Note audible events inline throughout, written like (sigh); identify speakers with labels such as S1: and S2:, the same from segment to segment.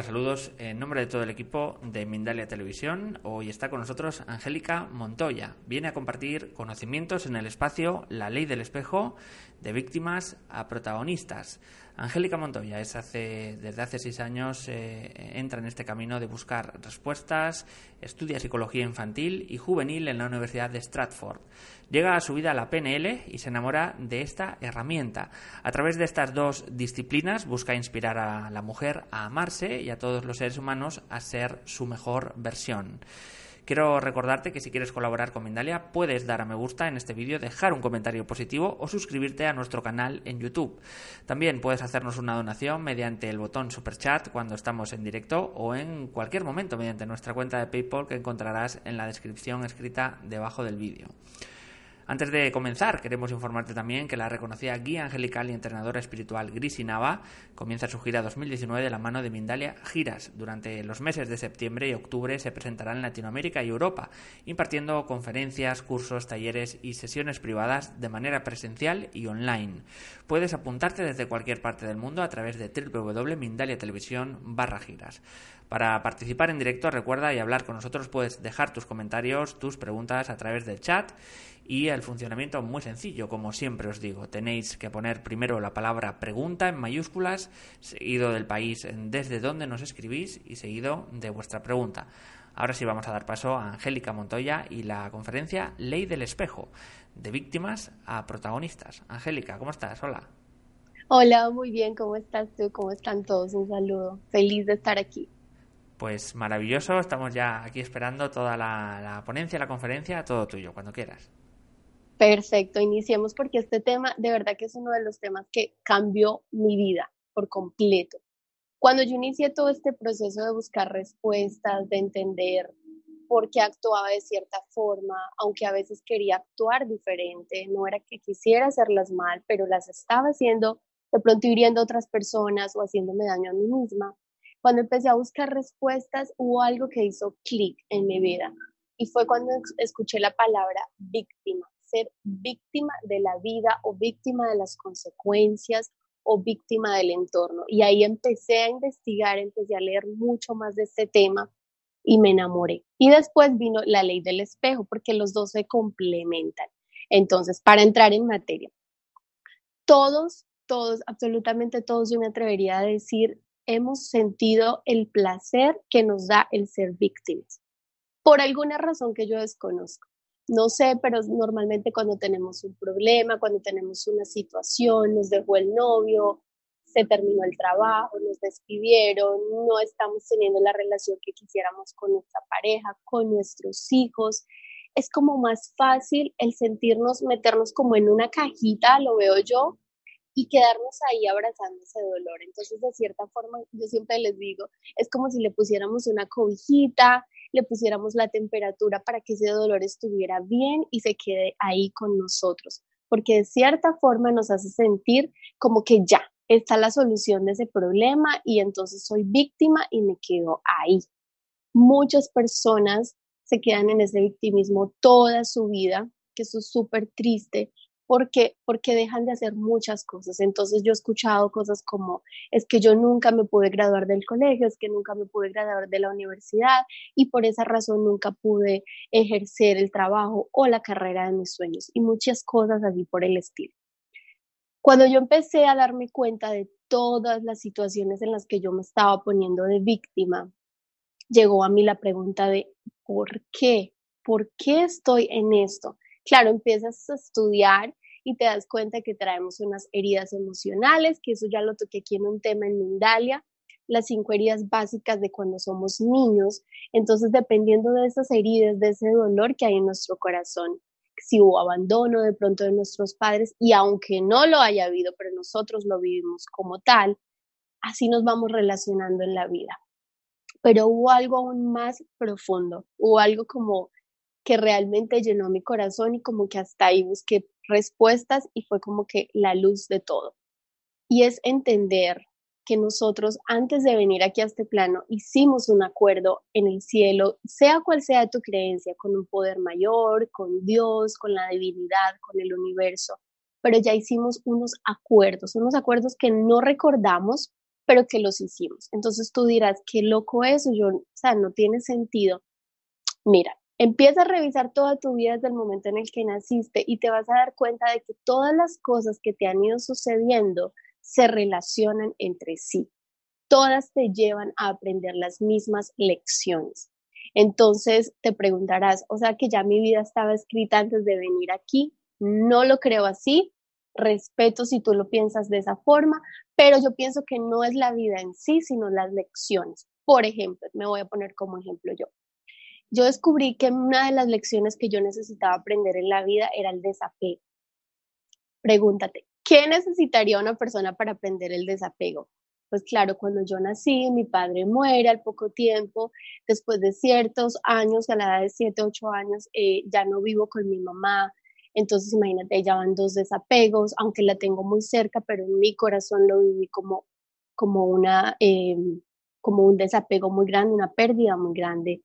S1: Hola, saludos. En nombre de todo el equipo de Mindalia Televisión, hoy está con nosotros Angélica Montoya. Viene a compartir conocimientos en el espacio La Ley del Espejo de víctimas a protagonistas. Angélica Montoya es desde hace seis años eh, entra en este camino de buscar respuestas, estudia psicología infantil y juvenil en la Universidad de Stratford. Llega a su vida a la PNL y se enamora de esta herramienta. A través de estas dos disciplinas busca inspirar a la mujer a amarse y a todos los seres humanos a ser su mejor versión. Quiero recordarte que si quieres colaborar con Mindalia puedes dar a me gusta en este vídeo, dejar un comentario positivo o suscribirte a nuestro canal en YouTube. También puedes hacernos una donación mediante el botón Super Chat cuando estamos en directo o en cualquier momento mediante nuestra cuenta de PayPal que encontrarás en la descripción escrita debajo del vídeo. Antes de comenzar, queremos informarte también que la reconocida guía angelical y entrenadora espiritual Grisi Nava comienza su gira 2019 de la mano de Mindalia Giras. Durante los meses de septiembre y octubre se presentará en Latinoamérica y Europa, impartiendo conferencias, cursos, talleres y sesiones privadas de manera presencial y online. Puedes apuntarte desde cualquier parte del mundo a través de www.mindaliatelevisión barra giras. Para participar en directo, recuerda y hablar con nosotros, puedes dejar tus comentarios, tus preguntas a través del chat y el funcionamiento muy sencillo, como siempre os digo. Tenéis que poner primero la palabra pregunta en mayúsculas, seguido del país desde donde nos escribís y seguido de vuestra pregunta. Ahora sí vamos a dar paso a Angélica Montoya y la conferencia Ley del Espejo, de víctimas a protagonistas. Angélica, ¿cómo estás? Hola.
S2: Hola, muy bien, ¿cómo estás tú? ¿Cómo están todos? Un saludo. Feliz de estar aquí.
S1: Pues maravilloso, estamos ya aquí esperando toda la, ponencia, la conferencia, todo tuyo, cuando quieras.
S2: Perfecto, iniciemos porque este tema de verdad que es uno de los temas que cambió mi vida por completo. Cuando yo inicié todo este proceso de buscar respuestas, de entender por qué actuaba de cierta forma, aunque a veces quería actuar diferente, no era que quisiera hacerlas mal, pero las estaba haciendo de pronto hiriendo a otras personas o haciéndome daño a mí misma. Cuando empecé a buscar respuestas, hubo algo que hizo clic en mi vida y fue cuando escuché la palabra víctima, ser víctima de la vida o víctima de las consecuencias o víctima del entorno. Y ahí empecé a investigar, empecé a leer mucho más de este tema y me enamoré. Y después vino la ley del espejo, porque los dos se complementan. Entonces, para entrar en materia, todos, todos, absolutamente todos, yo me atrevería a decir, hemos sentido el placer que nos da el ser víctimas, por alguna razón que yo desconozco. No sé, pero normalmente cuando tenemos un problema, cuando tenemos una situación, nos dejó el novio, se terminó el trabajo, nos despidieron, no estamos teniendo la relación que quisiéramos con nuestra pareja, con nuestros hijos. Es como más fácil el sentirnos, meternos como en una cajita, lo veo yo, y quedarnos ahí abrazando ese dolor. Entonces, de cierta forma, yo siempre les digo, es como si le pusiéramos una cobijita, le pusiéramos la temperatura para que ese dolor estuviera bien y se quede ahí con nosotros, porque de cierta forma nos hace sentir como que ya está la solución de ese problema y entonces soy víctima y me quedo ahí. Muchas personas se quedan en ese victimismo toda su vida, que eso es súper triste, porque, porque dejan de hacer muchas cosas. Entonces yo he escuchado cosas como, es que yo nunca me pude graduar del colegio, es que nunca me pude graduar de la universidad y por esa razón nunca pude ejercer el trabajo o la carrera de mis sueños y muchas cosas así por el estilo. Cuando yo empecé a darme cuenta de todas las situaciones en las que yo me estaba poniendo de víctima, llegó a mí la pregunta de ¿por qué? ¿por qué estoy en esto? Claro, empiezas a estudiar y te das cuenta que traemos unas heridas emocionales, que eso ya lo toqué aquí en un tema en Mindalia, las cinco heridas básicas de cuando somos niños. Entonces, dependiendo de esas heridas, de ese dolor que hay en nuestro corazón, si hubo abandono de pronto de nuestros padres, y aunque no lo haya habido, pero nosotros lo vivimos como tal, así nos vamos relacionando en la vida. Pero hubo algo aún más profundo, hubo algo como que realmente llenó mi corazón y como que hasta ahí busqué respuestas y fue como que la luz de todo. Y es entender que nosotros antes de venir aquí a este plano hicimos un acuerdo en el cielo, sea cual sea tu creencia, con un poder mayor, con Dios, con la divinidad, con el universo, pero ya hicimos unos acuerdos, unos acuerdos que no recordamos, pero que los hicimos. Entonces tú dirás, qué loco eso, yo, o sea, no tiene sentido. Mira, empieza a revisar toda tu vida desde el momento en el que naciste y te vas a dar cuenta de que todas las cosas que te han ido sucediendo se relacionan entre sí. Todas te llevan a aprender las mismas lecciones. Entonces te preguntarás, o sea que ya mi vida estaba escrita antes de venir aquí. No lo creo así. Respeto si tú lo piensas de esa forma, pero yo pienso que no es la vida en sí, sino las lecciones. Por ejemplo, me voy a poner como ejemplo yo. Yo descubrí que una de las lecciones que yo necesitaba aprender en la vida era el desapego. Pregúntate, ¿Qué necesitaría una persona para aprender el desapego? Pues claro, cuando yo nací, mi padre muere al poco tiempo, después de ciertos años, a la edad de 7, 8 años, eh, ya no vivo con mi mamá. Entonces, imagínate, ya van dos desapegos, aunque la tengo muy cerca, pero en mi corazón lo viví como, como, una, eh, como un desapego muy grande, una pérdida muy grande.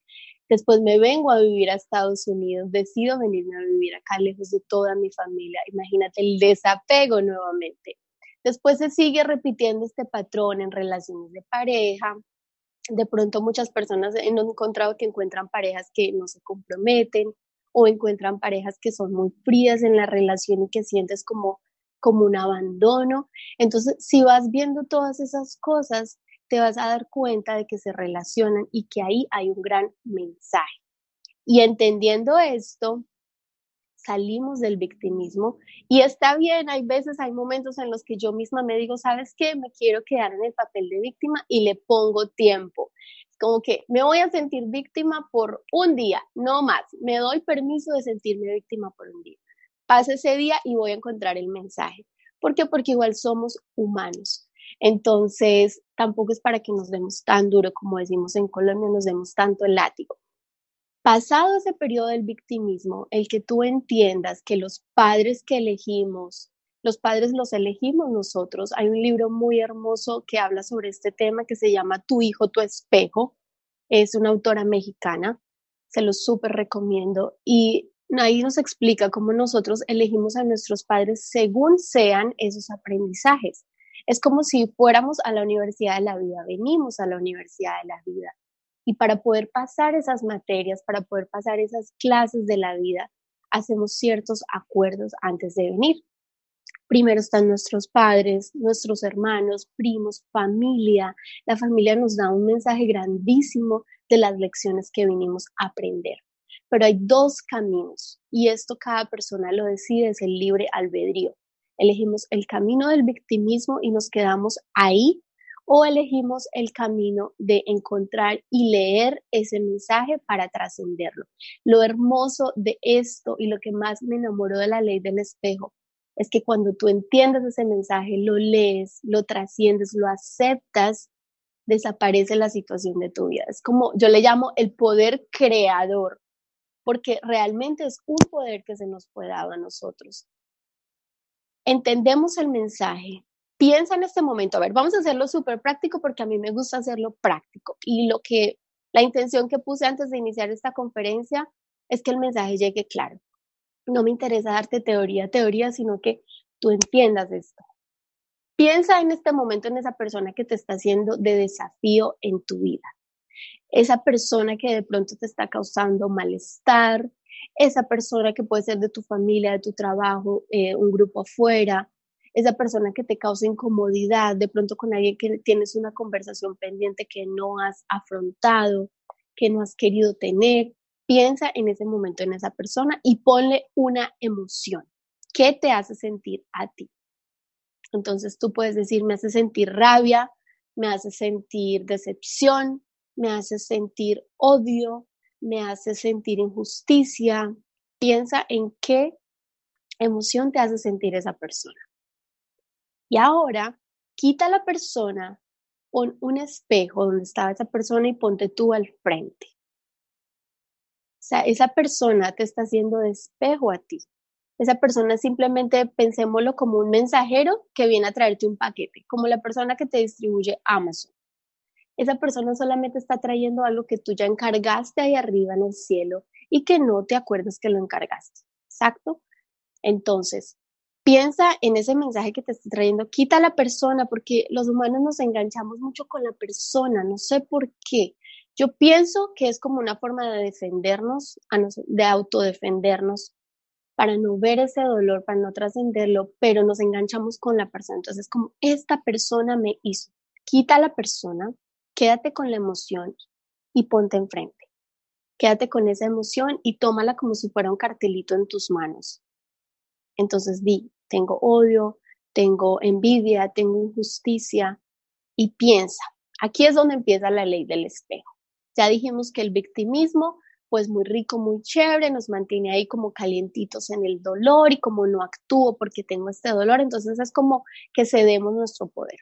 S2: Después me vengo a vivir a Estados Unidos, decido venirme a vivir acá lejos de toda mi familia. Imagínate el desapego nuevamente. Después se sigue repitiendo este patrón en relaciones de pareja. De pronto muchas personas han encontrado que encuentran parejas que no se comprometen o encuentran parejas que son muy frías en la relación y que sientes como, como un abandono. Entonces, si vas viendo todas esas cosas, te vas a dar cuenta de que se relacionan y que ahí hay un gran mensaje. Y entendiendo esto, salimos del victimismo y está bien, hay veces, hay momentos en los que yo misma me digo, ¿sabes qué? Me quiero quedar en el papel de víctima y le pongo tiempo. Como que me voy a sentir víctima por un día, no más. Me doy permiso de sentirme víctima por un día. Pasa ese día y voy a encontrar el mensaje. ¿Por qué? Porque igual somos humanos. Entonces, tampoco es para que nos demos tan duro como decimos en Colombia, nos demos tanto el látigo. Pasado ese periodo del victimismo, el que tú entiendas que los padres que elegimos, los padres los elegimos nosotros. Hay un libro muy hermoso que habla sobre este tema que se llama Tu hijo, tu espejo. Es una autora mexicana, se lo súper recomiendo. Y ahí nos explica cómo nosotros elegimos a nuestros padres según sean esos aprendizajes. Es como si fuéramos a la universidad de la vida, venimos a la universidad de la vida. Y para poder pasar esas materias, para poder pasar esas clases de la vida, hacemos ciertos acuerdos antes de venir. Primero están nuestros padres, nuestros hermanos, primos, familia. La familia nos da un mensaje grandísimo de las lecciones que vinimos a aprender. Pero hay dos caminos y esto cada persona lo decide, es el libre albedrío elegimos el camino del victimismo y nos quedamos ahí o elegimos el camino de encontrar y leer ese mensaje para trascenderlo. Lo hermoso de esto y lo que más me enamoró de la ley del espejo es que cuando tú entiendes ese mensaje, lo lees, lo trasciendes, lo aceptas, desaparece la situación de tu vida. Es como yo le llamo el poder creador, porque realmente es un poder que se nos puede dar a nosotros entendemos el mensaje, piensa en este momento, a ver, vamos a hacerlo súper práctico porque a mí me gusta hacerlo práctico y lo que, la intención que puse antes de iniciar esta conferencia es que el mensaje llegue claro. No me interesa darte teoría, teoría, sino que tú entiendas esto. Piensa en este momento en esa persona que te está haciendo de desafío en tu vida. Esa persona que de pronto te está causando malestar, esa persona que puede ser de tu familia, de tu trabajo, eh, un grupo afuera, esa persona que te causa incomodidad, de pronto con alguien que tienes una conversación pendiente que no has afrontado, que no has querido tener. piensa en ese momento en esa persona y ponle una emoción. ¿Qué te hace sentir a ti? Entonces tú puedes decir, me hace sentir rabia, me hace sentir decepción, me hace sentir odio, me hace sentir injusticia. Piensa en qué emoción te hace sentir esa persona. Y ahora, quita a la persona, pon un espejo donde estaba esa persona y ponte tú al frente. O sea, esa persona te está haciendo de espejo a ti. Esa persona simplemente pensémoslo como un mensajero que viene a traerte un paquete, como la persona que te distribuye Amazon. Esa persona solamente está trayendo algo que tú ya encargaste ahí arriba en el cielo y que no te acuerdas que lo encargaste. Exacto. Entonces, piensa en ese mensaje que te está trayendo, quita a la persona, porque los humanos nos enganchamos mucho con la persona, no sé por qué. Yo pienso que es como una forma de defendernos, de autodefendernos, para no ver ese dolor, para no trascenderlo, pero nos enganchamos con la persona. Entonces, como esta persona me hizo, quita a la persona, quédate con la emoción y ponte enfrente. Quédate con esa emoción y tómala como si fuera un cartelito en tus manos. Entonces di, tengo odio, tengo envidia, tengo injusticia y piensa. Aquí es donde empieza la ley del espejo. Ya dijimos que el victimismo, pues muy rico, muy chévere, nos mantiene ahí como calientitos en el dolor y como no actúo porque tengo este dolor, entonces es como que cedemos nuestro poder.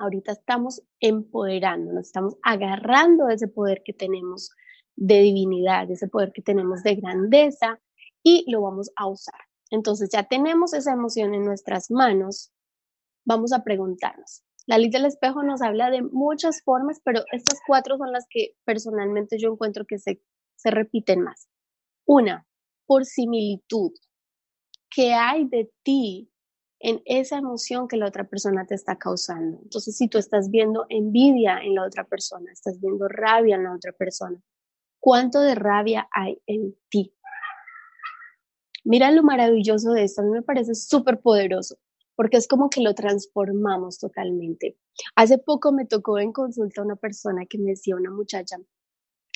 S2: Ahorita estamos empoderándonos, estamos agarrando ese poder que tenemos de divinidad, ese poder que tenemos de grandeza y lo vamos a usar. Entonces ya tenemos esa emoción en nuestras manos, vamos a preguntarnos. La ley del espejo nos habla de muchas formas, pero estas cuatro son las que personalmente yo encuentro que se, se repiten más. Una, por similitud. ¿Qué hay de ti en esa emoción que la otra persona te está causando? Entonces, si tú estás viendo envidia en la otra persona, estás viendo rabia en la otra persona, ¿cuánto de rabia hay en ti? Mira lo maravilloso de esto, a mí me parece súper poderoso, porque es como que lo transformamos totalmente. Hace poco me tocó en consulta una persona que me decía, una muchacha,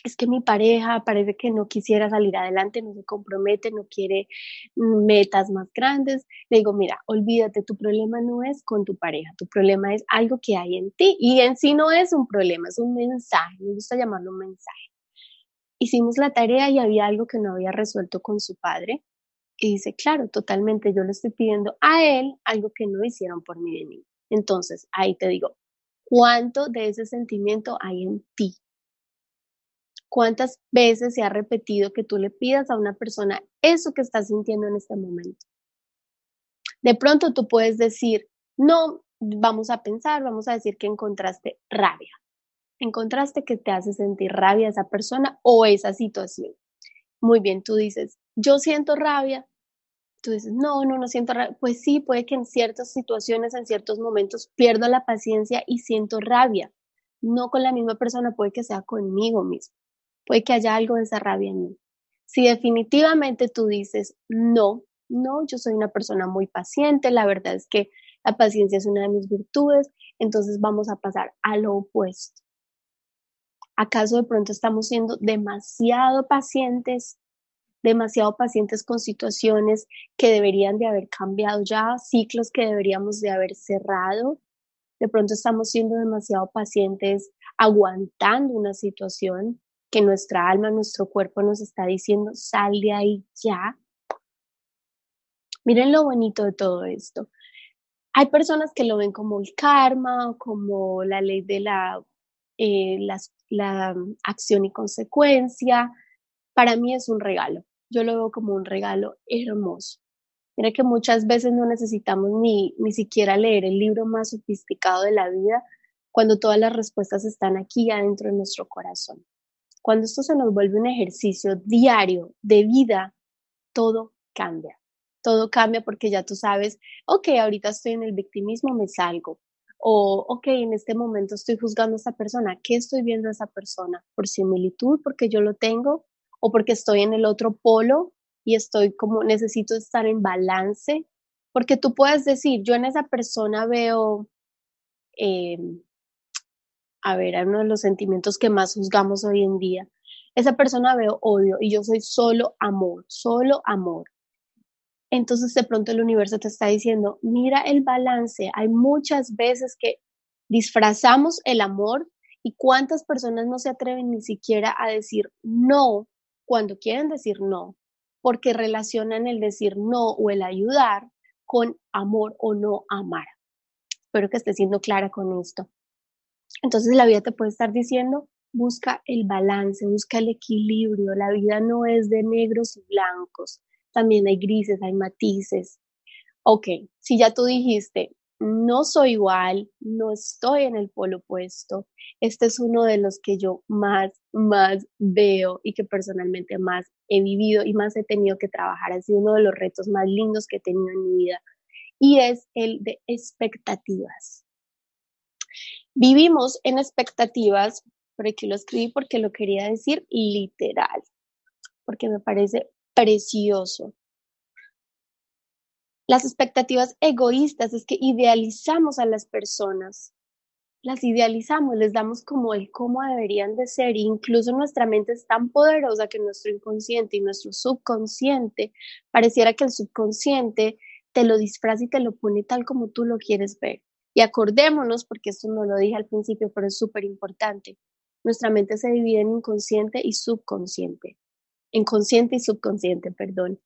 S2: es que mi pareja parece que no quisiera salir adelante, no se compromete, no quiere metas más grandes. Le digo, mira, olvídate, tu problema no es con tu pareja, tu problema es algo que hay en ti y en sí no es un problema, es un mensaje, me gusta llamarlo un mensaje. Hicimos la tarea y había algo que no había resuelto con su padre y dice, claro, totalmente, yo le estoy pidiendo a él algo que no hicieron por mí de mí. Entonces, ahí te digo, ¿cuánto de ese sentimiento hay en ti? ¿Cuántas veces se ha repetido que tú le pidas a una persona eso que estás sintiendo en este momento? De pronto tú puedes decir, no, vamos a pensar, vamos a decir que encontraste rabia. Encontraste que te hace sentir rabia esa persona o esa situación. Muy bien, tú dices, yo siento rabia. Tú dices, no, no, no siento rabia. Pues sí, puede que en ciertas situaciones, en ciertos momentos, pierdo la paciencia y siento rabia. No con la misma persona, puede que sea conmigo mismo. Puede que haya algo de esa rabia en mí. Si definitivamente tú dices, no, no, yo soy una persona muy paciente, la verdad es que la paciencia es una de mis virtudes, entonces vamos a pasar a lo opuesto. ¿Acaso de pronto estamos siendo demasiado pacientes demasiado pacientes con situaciones que deberían de haber cambiado ya, ciclos que deberíamos de haber cerrado. De pronto estamos siendo demasiado pacientes aguantando una situación que nuestra alma, nuestro cuerpo nos está diciendo, sal de ahí ya. Miren lo bonito de todo esto. Hay personas que lo ven como el karma, como la ley de la, eh, la acción y consecuencia. Para mí es un regalo yo lo veo como un regalo hermoso. Mira que muchas veces no necesitamos ni, ni siquiera leer el libro más sofisticado de la vida cuando todas las respuestas están aquí adentro de nuestro corazón. Cuando esto se nos vuelve un ejercicio diario de vida, todo cambia. Todo cambia porque ya tú sabes, ok, ahorita estoy en el victimismo, me salgo. O, ok, en este momento estoy juzgando a esa persona. ¿Qué estoy viendo a esa persona? ¿Por similitud? ¿Porque yo lo tengo? o porque estoy en el otro polo y estoy como necesito estar en balance, porque tú puedes decir, yo en esa persona veo, eh, a ver, uno de los sentimientos que más juzgamos hoy en día, esa persona veo odio y yo soy solo amor, solo amor. Entonces de pronto el universo te está diciendo, mira el balance, hay muchas veces que disfrazamos el amor y cuántas personas no se atreven ni siquiera a decir no cuando quieren decir no, porque relacionan el decir no o el ayudar con amor o no amar. Espero que esté siendo clara con esto. Entonces la vida te puede estar diciendo, busca el balance, busca el equilibrio. La vida no es de negros y blancos, también hay grises, hay matices. Ok, si ya tú dijiste, no soy igual, no estoy en el polo opuesto, este es uno de los que yo más, más veo y que personalmente más he vivido y más he tenido que trabajar. Ha sido uno de los retos más lindos que he tenido en mi vida y es el de expectativas. Vivimos en expectativas, por aquí lo escribí porque lo quería decir literal, porque me parece precioso. Las expectativas egoístas es que idealizamos a las personas, las idealizamos, les damos como el cómo deberían de ser, incluso nuestra mente es tan poderosa que nuestro inconsciente y nuestro subconsciente, pareciera que el subconsciente te lo disfraza y te lo pone tal como tú lo quieres ver. Y acordémonos, porque esto no lo dije al principio, pero es súper importante. Nuestra mente se divide en inconsciente y subconsciente. Inconsciente y subconsciente, perdón.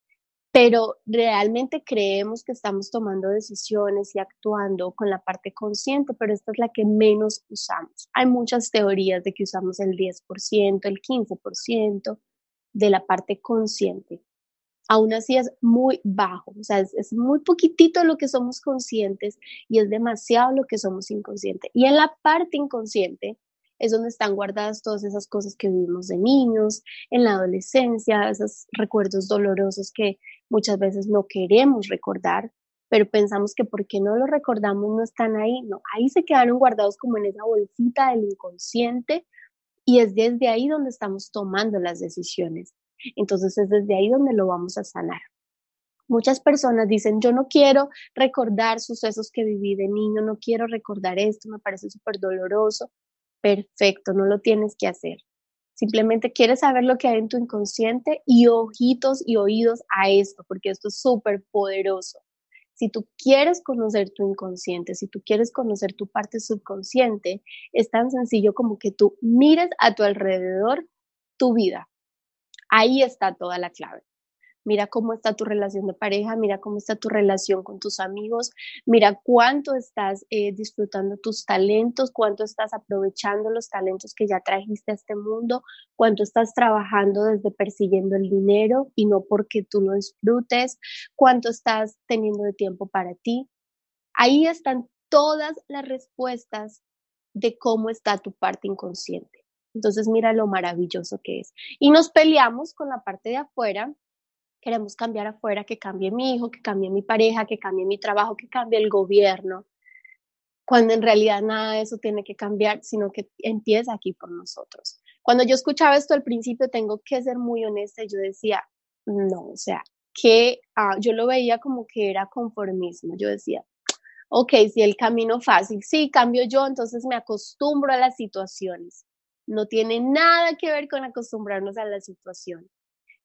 S2: Pero realmente creemos que estamos tomando decisiones y actuando con la parte consciente, pero esta es la que menos usamos. Hay muchas teorías de que usamos el 10%, el 15% de la parte consciente aún así es muy bajo, o sea, es, muy poquitito lo que somos conscientes y es demasiado lo que somos inconscientes. Y en la parte inconsciente es donde están guardadas todas esas cosas que vivimos de niños, en la adolescencia, esos recuerdos dolorosos que muchas veces no queremos recordar, pero pensamos que porque no los recordamos no están ahí, no, ahí se quedaron guardados como en esa bolsita del inconsciente y es desde ahí donde estamos tomando las decisiones. Entonces es desde ahí donde lo vamos a sanar. Muchas personas dicen, yo no quiero recordar sucesos que viví de niño, no quiero recordar esto, me parece súper doloroso. Perfecto, no lo tienes que hacer. Simplemente quieres saber lo que hay en tu inconsciente y ojitos y oídos a esto, porque esto es súper poderoso. Si tú quieres conocer tu inconsciente, si tú quieres conocer tu parte subconsciente, es tan sencillo como que tú mires a tu alrededor tu vida, Ahí está toda la clave. Mira cómo está tu relación de pareja, mira cómo está tu relación con tus amigos, mira cuánto estás eh, disfrutando tus talentos, cuánto estás aprovechando los talentos que ya trajiste a este mundo, cuánto estás trabajando desde persiguiendo el dinero y no porque tú lo disfrutes, cuánto estás teniendo de tiempo para ti. Ahí están todas las respuestas de cómo está tu parte inconsciente. Entonces mira lo maravilloso que es. Y nos peleamos con la parte de afuera. Queremos cambiar afuera, que cambie mi hijo, que cambie mi pareja, que cambie mi trabajo, que cambie el gobierno. Cuando en realidad nada de eso tiene que cambiar, sino que empieza aquí por nosotros. Cuando yo escuchaba esto al principio, tengo que ser muy honesta, yo decía, no, o sea, que ah, yo lo veía como que era conformismo. Yo decía, ok, si el camino fácil, sí, cambio yo, entonces me acostumbro a las situaciones no tiene nada que ver con acostumbrarnos a la situación.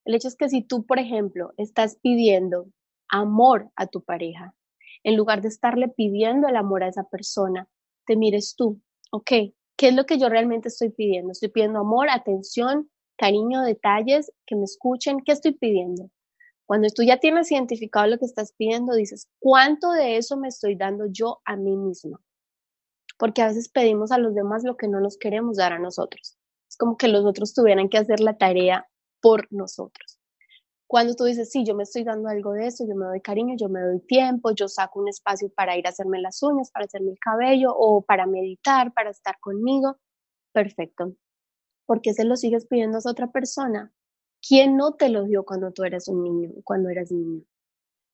S2: El hecho es que si tú, por ejemplo, estás pidiendo amor a tu pareja, en lugar de estarle pidiendo el amor a esa persona, te mires tú, ok, ¿qué es lo que yo realmente estoy pidiendo? Estoy pidiendo amor, atención, cariño, detalles, que me escuchen, ¿qué estoy pidiendo? Cuando tú ya tienes identificado lo que estás pidiendo, dices, ¿cuánto de eso me estoy dando yo a mí mismo? Porque a veces pedimos a los demás lo que no nos queremos dar a nosotros. Es como que los otros tuvieran que hacer la tarea por nosotros. Cuando tú dices, sí, yo me estoy dando algo de eso, yo me doy cariño, yo me doy tiempo, yo saco un espacio para ir a hacerme las uñas, para hacerme el cabello o para meditar, para estar conmigo, perfecto. ¿Por qué se lo sigues pidiendo a otra persona? ¿Quién no te lo dio cuando tú eras un niño, cuando eras niño?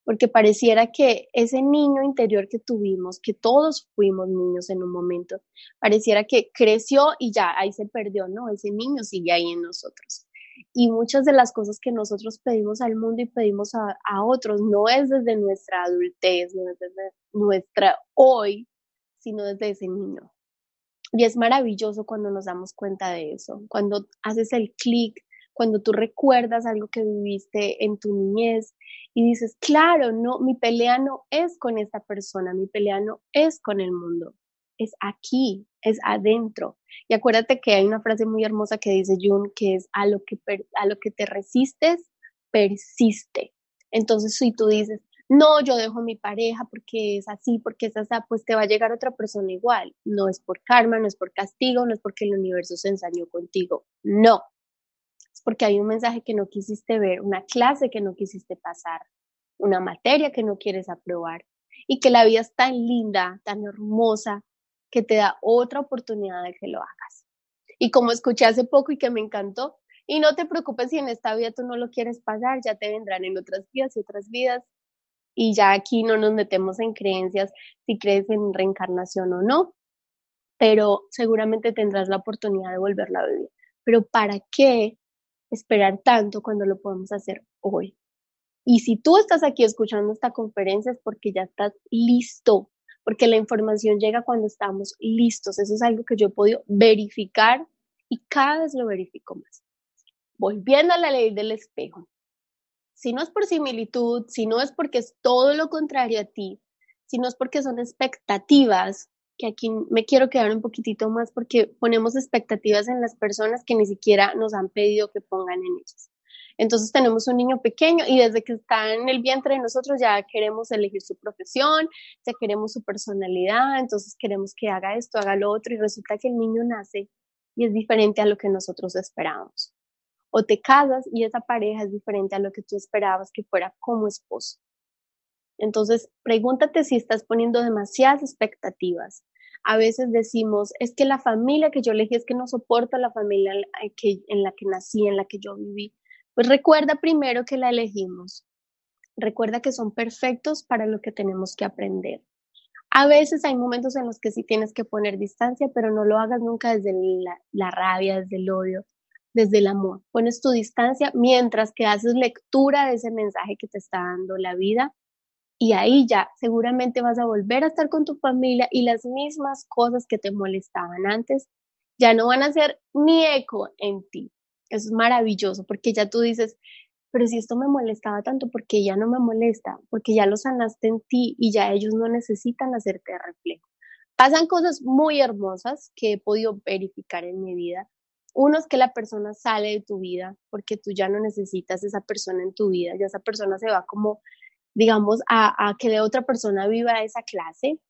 S2: Porque pareciera que ese niño interior que tuvimos, que todos fuimos niños en un momento, pareciera que creció y ya ahí se perdió, ¿no? Ese niño sigue ahí en nosotros. Y muchas de las cosas que nosotros pedimos al mundo y pedimos a, a otros no es desde nuestra adultez, no es desde nuestra hoy, sino desde ese niño. Y es maravilloso cuando nos damos cuenta de eso, cuando haces el clic, cuando tú recuerdas algo que viviste en tu niñez y dices, claro, no, mi pelea no es con esta persona, mi pelea no es con el mundo, es aquí, es adentro. Y acuérdate que hay una frase muy hermosa que dice Jung, que es a lo que, a lo que te resistes, persiste. Entonces, si tú dices, no, yo dejo mi pareja porque es así, porque es así, pues te va a llegar otra persona igual. No es por karma, no es por castigo, no es porque el universo se ensañó contigo. No. Porque hay un mensaje que no quisiste ver, una clase que no quisiste pasar, una materia que no quieres aprobar y que la vida es tan linda, tan hermosa, que te da otra oportunidad de que lo hagas. Y como escuché hace poco y que me encantó, y no te preocupes si en esta vida tú no lo quieres pasar, ya te vendrán en otras vidas y otras vidas y ya aquí no nos metemos en creencias si crees en reencarnación o no, pero seguramente tendrás la oportunidad de volverla a vivir. Pero ¿para qué esperar tanto cuando lo podemos hacer hoy? Y si tú estás aquí escuchando esta conferencia es porque ya estás listo, porque la información llega cuando estamos listos. Eso es algo que yo he podido verificar y cada vez lo verifico más. Volviendo a la ley del espejo, si no es por similitud, si no es porque es todo lo contrario a ti, si no es porque son expectativas, que aquí me quiero quedar un poquitito más porque ponemos expectativas en las personas que ni siquiera nos han pedido que pongan en ellas. Entonces tenemos un niño pequeño y desde que está en el vientre de nosotros ya queremos elegir su profesión, ya queremos su personalidad, entonces queremos que haga esto, haga lo otro y resulta que el niño nace y es diferente a lo que nosotros esperábamos o te casas y esa pareja es diferente a lo que tú esperabas que fuera como esposo. Entonces, pregúntate si estás poniendo demasiadas expectativas. A veces decimos, es que la familia que yo elegí es que no soporta la familia en la que nací, en la que yo viví. Pues recuerda primero que la elegimos. Recuerda que son perfectos para lo que tenemos que aprender. A veces hay momentos en los que sí tienes que poner distancia, pero no lo hagas nunca desde la, la rabia, desde el odio, desde el amor. Pones tu distancia mientras que haces lectura de ese mensaje que te está dando la vida y ahí ya seguramente vas a volver a estar con tu familia y las mismas cosas que te molestaban antes ya no van a hacer ni eco en ti. Eso es maravilloso porque ya tú dices, pero si esto me molestaba tanto, porque ya no me molesta? Porque ya lo sanaste en ti y ya ellos no necesitan hacerte reflejo. Pasan cosas muy hermosas que he podido verificar en mi vida uno es que la persona sale de tu vida porque tú ya no necesitas esa persona en tu vida, ya esa persona se va como, digamos, a, que de otra persona viva esa clase.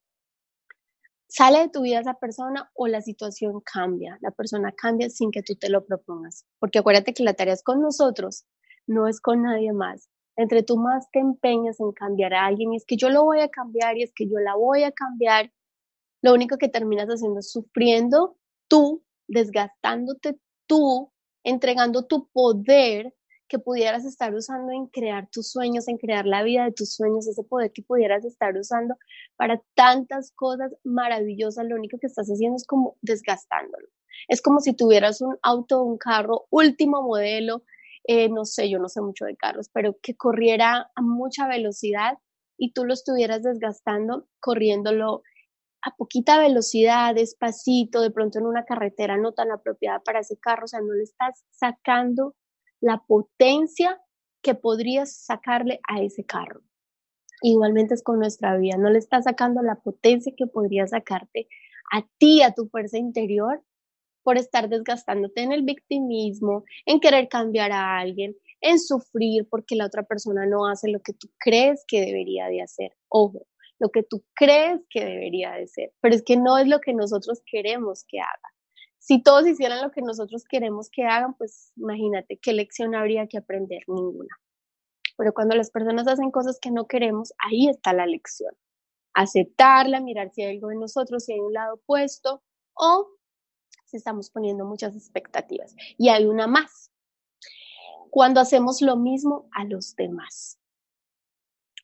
S2: Sale de tu vida esa persona o la situación cambia, la persona cambia sin que tú te lo propongas, porque acuérdate que la tarea es con nosotros, no es con nadie más. Entre tú más te empeñas en cambiar a alguien es que yo lo voy a cambiar y es que yo la voy a cambiar, lo único que terminas haciendo es sufriendo tú desgastándote tú, entregando tu poder que pudieras estar usando en crear tus sueños, en crear la vida de tus sueños, ese poder que pudieras estar usando para tantas cosas maravillosas, lo único que estás haciendo es como desgastándolo. Es como si tuvieras un auto, un carro último modelo, eh, no sé, yo no sé mucho de carros, pero que corriera a mucha velocidad y tú lo estuvieras desgastando corriéndolo a poquita velocidad, despacito, de pronto en una carretera no tan apropiada para ese carro, o sea, no le estás sacando la potencia que podrías sacarle a ese carro. Igualmente es con nuestra vida, no le estás sacando la potencia que podría sacarte a ti, a tu fuerza interior, por estar desgastándote en el victimismo, en querer cambiar a alguien, en sufrir porque la otra persona no hace lo que tú crees que debería de hacer. Ojo, lo que tú crees que debería de ser, pero es que no es lo que nosotros queremos que haga. Si todos hicieran lo que nosotros queremos que hagan, pues imagínate qué lección habría que aprender, ninguna. Pero cuando las personas hacen cosas que no queremos, ahí está la lección. Aceptarla, mirar si hay algo en nosotros, si hay un lado opuesto o si estamos poniendo muchas expectativas. Y hay una más. Cuando hacemos lo mismo a los demás.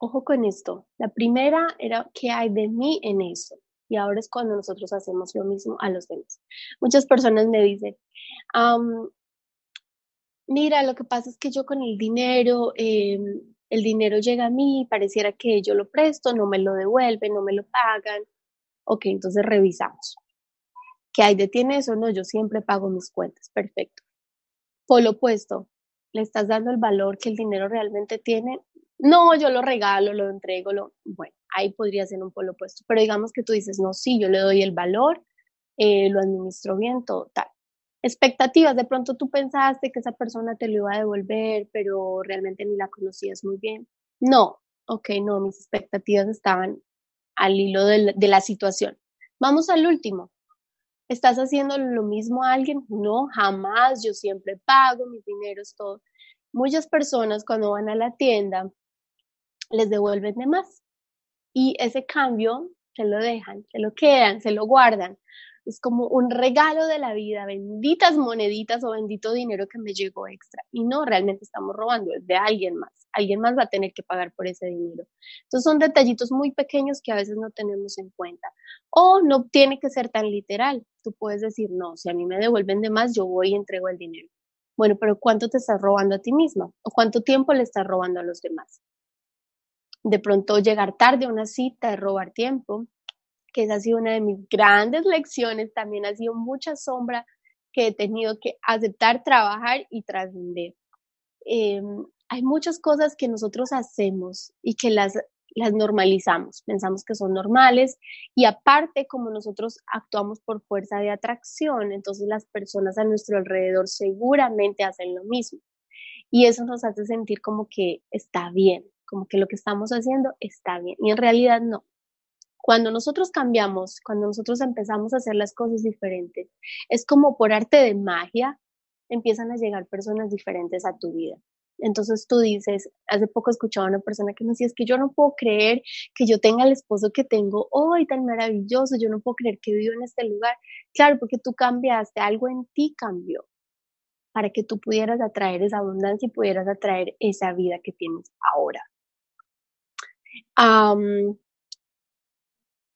S2: Ojo con esto. La primera era qué hay de mí en eso. Y ahora es cuando nosotros hacemos lo mismo a los demás. Muchas personas me dicen, mira, lo que pasa es que yo con el dinero, em, el dinero llega a mí, pareciera que yo lo presto, no me lo devuelven, no me lo pagan. Ok, entonces revisamos. ¿Qué hay de tiene eso? No, yo siempre pago mis cuentas. Perfecto. Por lo opuesto, ¿le estás dando el valor que el dinero realmente tiene? No, yo lo regalo, lo entrego, lo... Bueno, ahí podría ser un polo opuesto. Pero digamos que tú dices, no, sí, yo le doy el valor, eh, lo administro bien, todo tal. Expectativas, de pronto tú pensaste que esa persona te lo iba a devolver, pero realmente ni la conocías muy bien. No, ok, no, mis expectativas estaban al hilo de la, situación. Vamos al último. ¿Estás haciendo lo mismo a alguien? No, jamás. Yo siempre pago mis dineros, todo. Muchas personas cuando van a la tienda les devuelven de más y ese cambio se lo dejan, se lo quedan, se lo guardan es como un regalo de la vida, benditas moneditas o bendito dinero que me llegó extra. Y no, realmente estamos robando, es de alguien más. Alguien más va a tener que pagar por ese dinero. Entonces son detallitos muy pequeños que a veces no tenemos en cuenta. O no tiene que ser tan literal. Tú puedes decir, no, si a mí me devuelven de más, yo voy y entrego el dinero. Bueno, pero ¿cuánto te estás robando a ti mismo? ¿O cuánto tiempo le estás robando a los demás? De pronto llegar tarde a una cita robar tiempo que esa ha sido una de mis grandes lecciones, también ha sido mucha sombra que he tenido que aceptar, trabajar y trascender. Em, hay muchas cosas que nosotros hacemos y que las normalizamos, pensamos que son normales y aparte como nosotros actuamos por fuerza de atracción, entonces las personas a nuestro alrededor seguramente hacen lo mismo. Y eso nos hace sentir como que está bien, como que lo que estamos haciendo está bien y en realidad no. Cuando nosotros cambiamos, cuando nosotros empezamos a hacer las cosas diferentes, es como por arte de magia empiezan a llegar personas diferentes a tu vida. Entonces tú dices, hace poco escuchaba a una persona que me decía, es que yo no puedo creer que yo tenga el esposo que tengo hoy tan maravilloso, yo no puedo creer que vivo en este lugar. Claro, porque tú cambiaste, algo en ti cambió para que tú pudieras atraer esa abundancia y pudieras atraer esa vida que tienes ahora.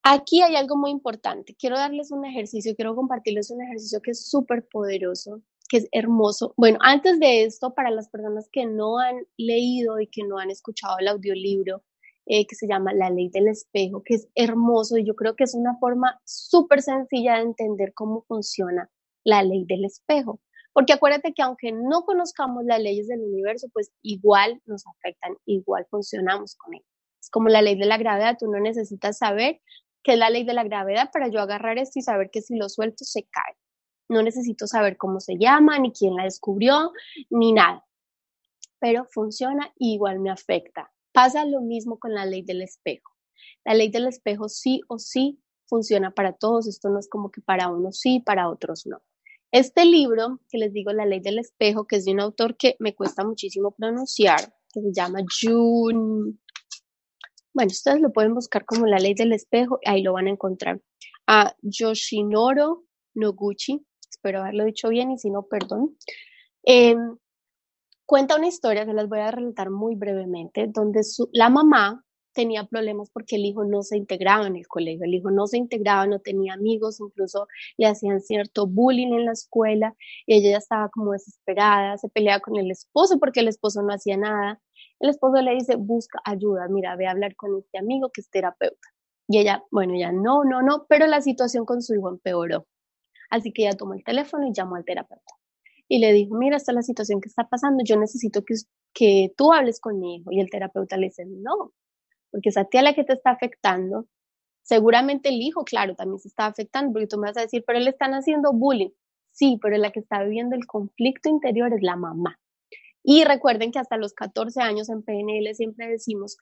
S2: Aquí hay algo muy importante. Quiero darles un ejercicio, quiero compartirles un ejercicio que es súper poderoso, que es hermoso. Bueno, antes de esto, para las personas que no han leído y que no han escuchado el audiolibro, eh, que se llama La ley del espejo, que es hermoso y yo creo que es una forma súper sencilla de entender cómo funciona la ley del espejo. Porque acuérdate que aunque no conozcamos las leyes del universo, pues igual nos afectan, igual funcionamos con ellas. Como la ley de la gravedad, tú no necesitas saber que es la ley de la gravedad, para yo agarrar esto y saber que si lo suelto se cae. No necesito saber cómo se llama, ni quién la descubrió, ni nada. Pero funciona y igual me afecta. Pasa lo mismo con la ley del espejo. La ley del espejo sí o sí funciona para todos. Esto no es como que para unos sí, para otros no. Este libro, que les digo, La ley del espejo, que es de un autor que me cuesta muchísimo pronunciar, que se llama Jun, bueno, ustedes lo pueden buscar como la ley del espejo, ahí lo van a encontrar. A Yoshinoro Noguchi, espero haberlo dicho bien y si no, perdón. Em, cuenta una historia que las voy a relatar muy brevemente, donde la mamá tenía problemas porque el hijo no se integraba en el colegio, el hijo no se integraba, no tenía amigos, incluso le hacían cierto bullying en la escuela, y ella ya estaba como desesperada, se peleaba con el esposo porque el esposo no hacía nada, el esposo le dice, busca ayuda, mira, ve a hablar con este amigo que es terapeuta. Y ella, bueno, ya no, no, no, pero la situación con su hijo empeoró. Así que ella tomó el teléfono y llamó al terapeuta. Y le dijo, mira, esta es la situación que está pasando, yo necesito que, que tú hables con mi hijo. Y el terapeuta le dice, no, porque esa tía la que te está afectando, seguramente el hijo, claro, también se está afectando, porque tú me vas a decir, pero le están haciendo bullying. Sí, pero la que está viviendo el conflicto interior es la mamá. Y recuerden que hasta los 14 años en PNL siempre decimos,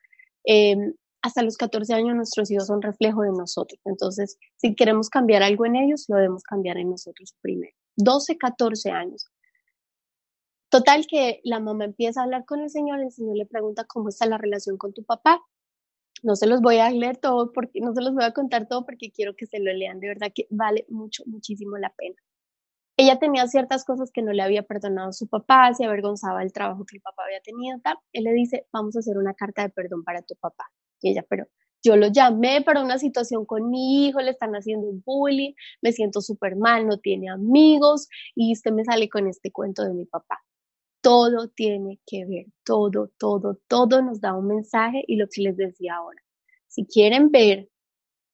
S2: em, hasta los 14 años nuestros hijos son reflejo de nosotros. Entonces, si queremos cambiar algo en ellos, lo debemos cambiar en nosotros primero. 12, 14 años. Total que la mamá empieza a hablar con el Señor, el Señor le pregunta cómo está la relación con tu papá. No se los voy a leer todo porque no se los voy a contar todo porque quiero que se lo lean, de verdad que vale mucho, muchísimo la pena ella tenía ciertas cosas que no le había perdonado su papá, se avergonzaba del trabajo que el papá había tenido, tal. Él le dice, vamos a hacer una carta de perdón para tu papá. Y ella, pero yo lo llamé para una situación con mi hijo, le están haciendo un bullying, me siento súper mal, no tiene amigos y usted me sale con este cuento de mi papá. Todo tiene que ver, todo, todo, todo nos da un mensaje y lo que les decía ahora. Si quieren ver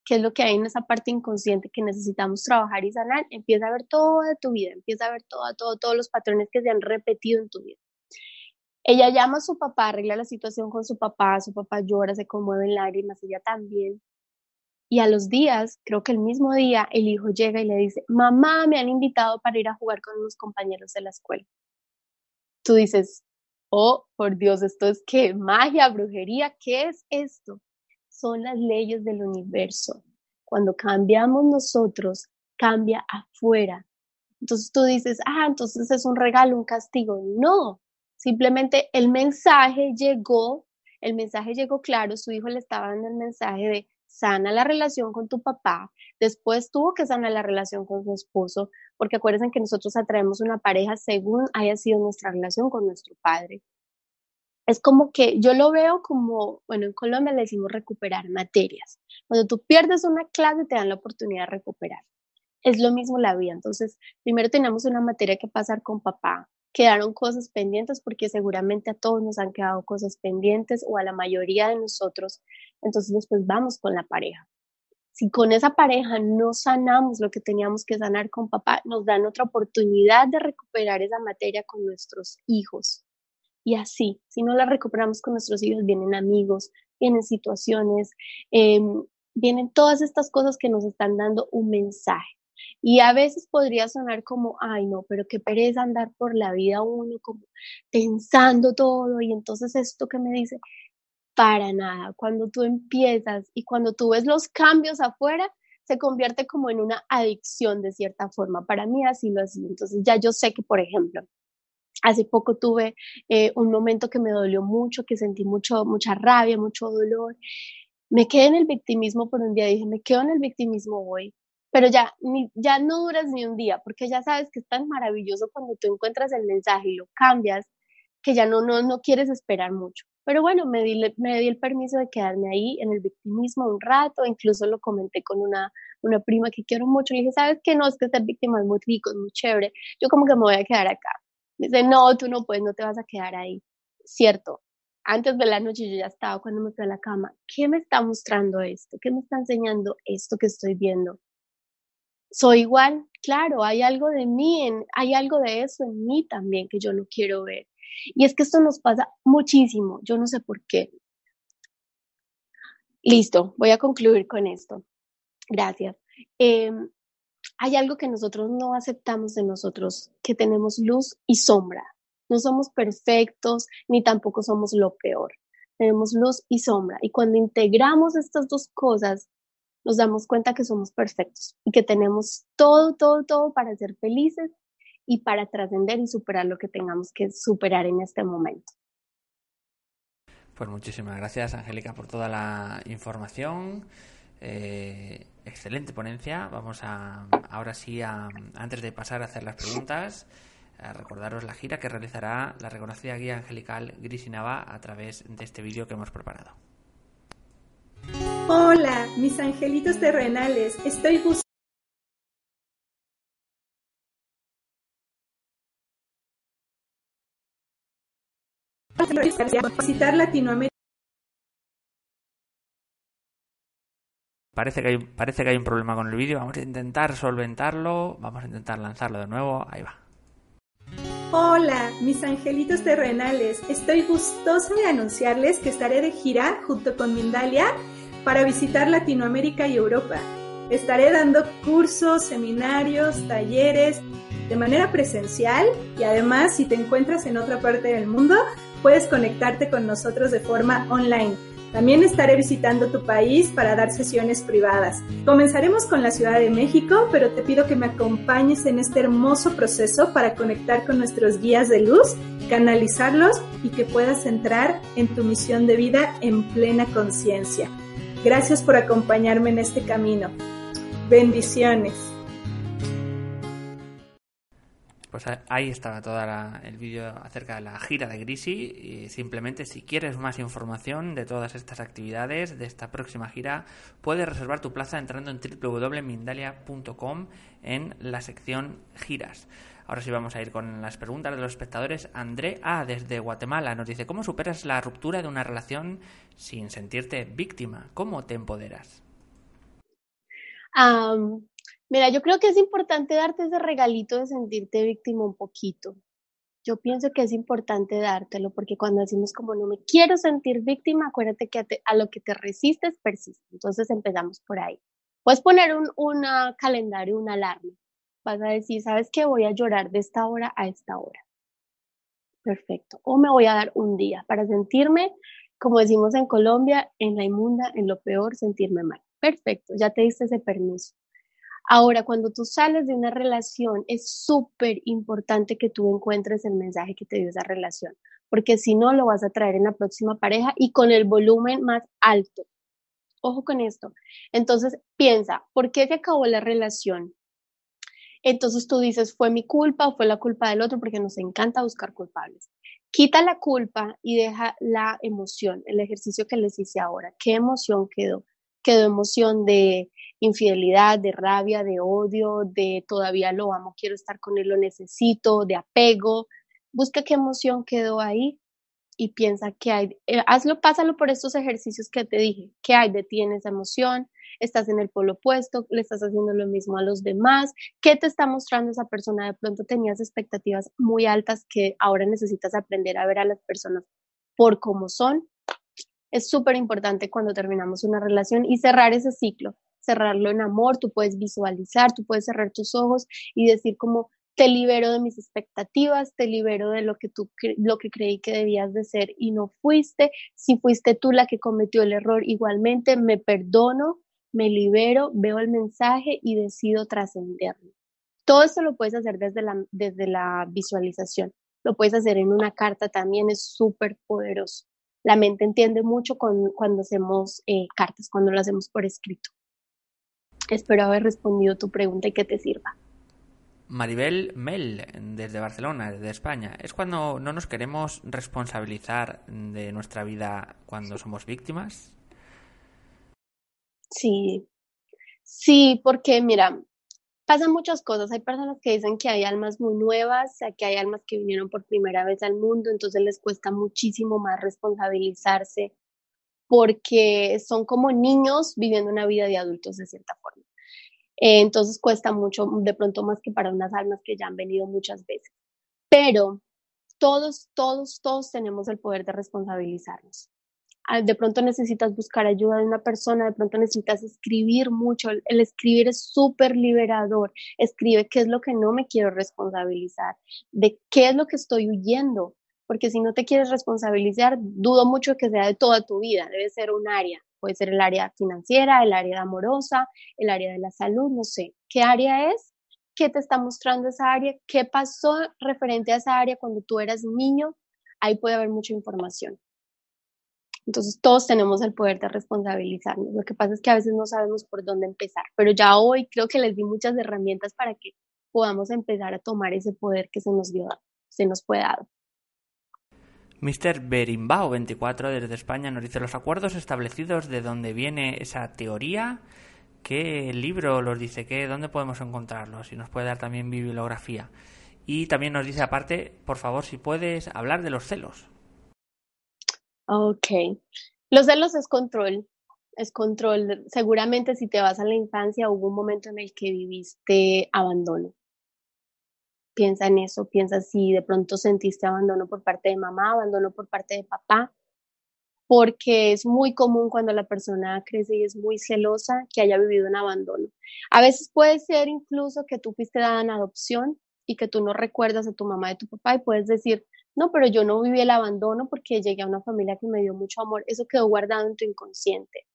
S2: qué es lo que hay en esa parte inconsciente que necesitamos trabajar y sanar, empieza a ver toda tu vida, empieza a ver toda, todo, todos los patrones que se han repetido en tu vida. Ella llama a su papá, arregla la situación con su papá, su papá llora, se conmueve en lágrimas, ella también. Y a los días, creo que el mismo día, el hijo llega y le dice, mamá, me han invitado para ir a jugar con unos compañeros de la escuela. Tú dices, oh, por Dios, esto es que magia, brujería, ¿qué es esto? Son las leyes del universo. Cuando cambiamos nosotros, cambia afuera. Entonces tú dices, ah, entonces es un regalo, un castigo. No, Simplemente el mensaje llegó, el mensaje llegó claro, su hijo le estaba dando el mensaje de sana la relación con tu papá, después tuvo que sanar la relación con su esposo, porque acuérdense que nosotros atraemos una pareja según haya sido nuestra relación con nuestro padre. Es como que yo lo veo como, bueno, en Colombia le decimos recuperar materias. Cuando tú pierdes una clase te dan la oportunidad de recuperar. Es lo mismo la vida. Entonces, primero tenemos una materia que pasar con papá, quedaron cosas pendientes porque seguramente a todos nos han quedado cosas pendientes o a la mayoría de nosotros. Entonces después vamos con la pareja. Si con esa pareja no sanamos lo que teníamos que sanar con papá, nos dan otra oportunidad de recuperar esa materia con nuestros hijos. Y así, si no la recuperamos con nuestros hijos, vienen amigos, vienen situaciones, em, vienen todas estas cosas que nos están dando un mensaje. Y a veces podría sonar como, ay no, pero qué pereza andar por la vida uno como pensando todo y entonces esto que me dice, para nada, cuando tú empiezas y cuando tú ves los cambios afuera, se convierte como en una adicción de cierta forma. Para mí así lo sido. Entonces ya yo sé que, por ejemplo, hace poco tuve eh, un momento que me dolió mucho, que sentí mucho, mucha rabia, mucho dolor. Me quedé en el victimismo por un día, dije, me quedo en el victimismo hoy, pero ya, ya no duras ni un día, porque ya sabes que es tan maravilloso cuando tú encuentras el mensaje y lo cambias, que ya no, no, no quieres esperar mucho. Pero bueno, me di, me di el permiso de quedarme ahí en el victimismo un rato, incluso lo comenté con una, una prima que quiero mucho, le dije, ¿sabes qué? No, es que ser víctima es muy rico, es muy chévere, yo como que me voy a quedar acá. Me dice, no, tú no puedes, no te vas a quedar ahí. Cierto, antes de la noche yo ya estaba cuando me fui a la cama, ¿qué me está mostrando esto? ¿Qué me está enseñando esto que estoy viendo? soy igual, claro, hay algo de mí, en, hay algo de eso en mí también que yo no quiero ver. Y es que esto nos pasa muchísimo, yo no sé por qué. Listo, voy a concluir con esto. Gracias. Em, hay algo que nosotros no aceptamos de nosotros, que tenemos luz y sombra. No somos perfectos ni tampoco somos lo peor. Tenemos luz y sombra. Y cuando integramos estas dos cosas, nos damos cuenta que somos perfectos y que tenemos todo, todo, todo para ser felices y para trascender y superar lo que tengamos que superar en este momento.
S1: Pues muchísimas gracias, Angélica, por toda la información. Eh, excelente ponencia. Vamos a, ahora sí, antes de pasar a hacer las preguntas, a recordaros la gira que realizará la reconocida guía angelical Grisinava a través de este vídeo que hemos preparado.
S3: Hola, mis angelitos terrenales. Estoy buscando visitar Latinoamérica.
S1: Parece que, hay, parece que hay un problema con el vídeo. Vamos a intentar solventarlo. Vamos a intentar lanzarlo de nuevo. Ahí va.
S3: Hola, mis angelitos terrenales. Estoy gustosa de anunciarles que estaré de gira junto con Mindalia para visitar Latinoamérica y Europa. Estaré dando cursos, seminarios, talleres de manera presencial y además si te encuentras en otra parte del mundo puedes conectarte con nosotros de forma online. También estaré visitando tu país para dar sesiones privadas. Comenzaremos con la Ciudad de México, pero te pido que me acompañes en este hermoso proceso para conectar con nuestros guías de luz, canalizarlos y que puedas entrar en tu misión de vida en plena conciencia. Gracias por acompañarme en este camino. Bendiciones.
S1: Pues ahí estaba todo el vídeo acerca de la gira de Grisi. Y simplemente, si quieres más información de todas estas actividades, de esta próxima gira, puedes reservar tu plaza entrando en www.mindalia.com en la sección giras. Ahora sí vamos a ir con las preguntas de los espectadores. André A, desde Guatemala, nos dice, ¿cómo superas la ruptura de una relación sin sentirte víctima? ¿Cómo te empoderas?
S2: Mira, yo creo que es importante darte ese regalito de sentirte víctima un poquito. Yo pienso que es importante dártelo porque cuando decimos como no me quiero sentir víctima, acuérdate que a, lo que te resistes persiste. Entonces empezamos por ahí. Puedes poner un calendario, una alarma. Vas a decir, ¿sabes qué? Voy a llorar de esta hora a esta hora. Perfecto. O me voy a dar un día para sentirme, como decimos en Colombia, en la inmunda, en lo peor, sentirme mal. Perfecto, ya te diste ese permiso. Ahora, cuando tú sales de una relación, es súper importante que tú encuentres el mensaje que te dio esa relación, porque si no, lo vas a traer en la próxima pareja y con el volumen más alto. Ojo con esto. Entonces, piensa, ¿por qué se acabó la relación? Entonces tú dices, fue mi culpa o fue la culpa del otro, porque nos encanta buscar culpables. Quita la culpa y deja la emoción, el ejercicio que les hice ahora. ¿Qué emoción quedó? Quedó emoción de infidelidad, de rabia, de odio, de todavía lo amo, quiero estar con él, lo necesito, de apego. Busca qué emoción quedó ahí y piensa que hay, eh, hazlo, pásalo por estos ejercicios que te dije, qué hay de ti en esa emoción, estás en el polo opuesto, le estás haciendo lo mismo a los demás, qué te está mostrando esa persona, de pronto tenías expectativas muy altas que ahora necesitas aprender a ver a las personas por cómo son. Es súper importante cuando terminamos una relación y cerrar ese ciclo cerrarlo en amor, tú puedes visualizar, tú puedes cerrar tus ojos y decir como te libero de mis expectativas, te libero de lo que tú lo que creí que debías de ser y no fuiste, si fuiste tú la que cometió el error igualmente, me perdono, me libero, veo el mensaje y decido trascenderlo. Todo esto lo puedes hacer desde la, desde la visualización, lo puedes hacer en una carta también, es súper poderoso. La mente entiende mucho cuando hacemos eh, cartas, cuando lo hacemos por escrito. Espero haber respondido tu pregunta y que te sirva.
S1: Maribel Mel, desde Barcelona, desde España. ¿Es cuando no nos queremos responsabilizar de nuestra vida cuando somos víctimas?
S2: Sí, sí, porque mira, pasan muchas cosas. Hay personas que dicen que hay almas muy nuevas, que hay almas que vinieron por primera vez al mundo, entonces les cuesta muchísimo más responsabilizarse porque son como niños viviendo una vida de adultos de cierta forma. Eh, entonces cuesta mucho, de pronto más que para unas almas que ya han venido muchas veces. Pero todos, todos, todos tenemos el poder de responsabilizarnos. Ah, de pronto necesitas buscar ayuda de una persona, de pronto necesitas escribir mucho. El escribir es súper liberador. Escribe qué es lo que no me quiero responsabilizar, de qué es lo que estoy huyendo, porque si no te quieres responsabilizar, dudo mucho que sea de toda tu vida, debe ser un área, puede ser el área financiera, el área amorosa, el área de la salud, no sé, ¿qué área es? ¿Qué te está mostrando esa área? ¿Qué pasó referente a esa área cuando tú eras niño? Ahí puede haber mucha información. Entonces todos tenemos el poder de responsabilizarnos. Lo que pasa es que a veces no sabemos por dónde empezar, pero ya hoy creo que les di muchas herramientas para que podamos empezar a tomar ese poder que se nos dio, se nos fue dado.
S1: Mr. Berimbao 24 desde España nos dice los acuerdos establecidos de dónde viene esa teoría, qué libro los dice, qué, dónde podemos encontrarlos y nos puede dar también bibliografía. Y también nos dice aparte, por favor, si puedes hablar de los celos.
S2: Ok. Los celos es control, es control. Seguramente si te vas a la infancia hubo un momento en el que viviste abandono piensa en eso, piensa si de pronto sentiste abandono por parte de mamá, abandono por parte de papá, porque es muy común cuando la persona crece y es muy celosa que haya vivido un abandono. A veces puede ser incluso que tú fuiste dada en adopción y que tú no recuerdas a tu mamá y tu papá y puedes decir, no, pero yo no viví el abandono porque llegué a una familia que me dio mucho amor. Eso quedó guardado en tu inconsciente.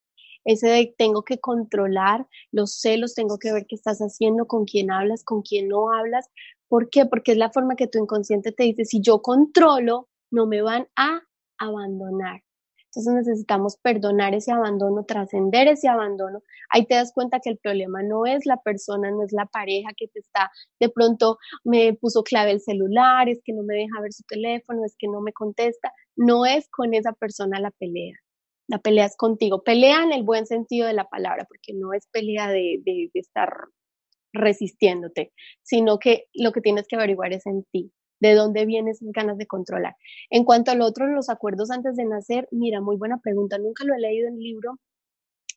S2: Ese de tengo que controlar los celos, tengo que ver qué estás haciendo, con quién hablas, con quién no hablas, ¿Por qué? Porque es la forma que tu inconsciente te dice, si yo controlo, no me van a abandonar. Entonces necesitamos perdonar ese abandono, trascender ese abandono. Ahí te das cuenta que el problema no es la persona, no es la pareja que te está, de pronto me puso clave el celular, es que no me deja ver su teléfono, es que no me contesta. No es con esa persona la pelea. La pelea es contigo. Pelea en el buen sentido de la palabra, porque no es pelea de, de, de estar resistiéndote, sino que lo que tienes que averiguar es en ti, de dónde vienen esas ganas de controlar. En cuanto al otro, los acuerdos antes de nacer, mira, muy buena pregunta, nunca lo he leído en el libro,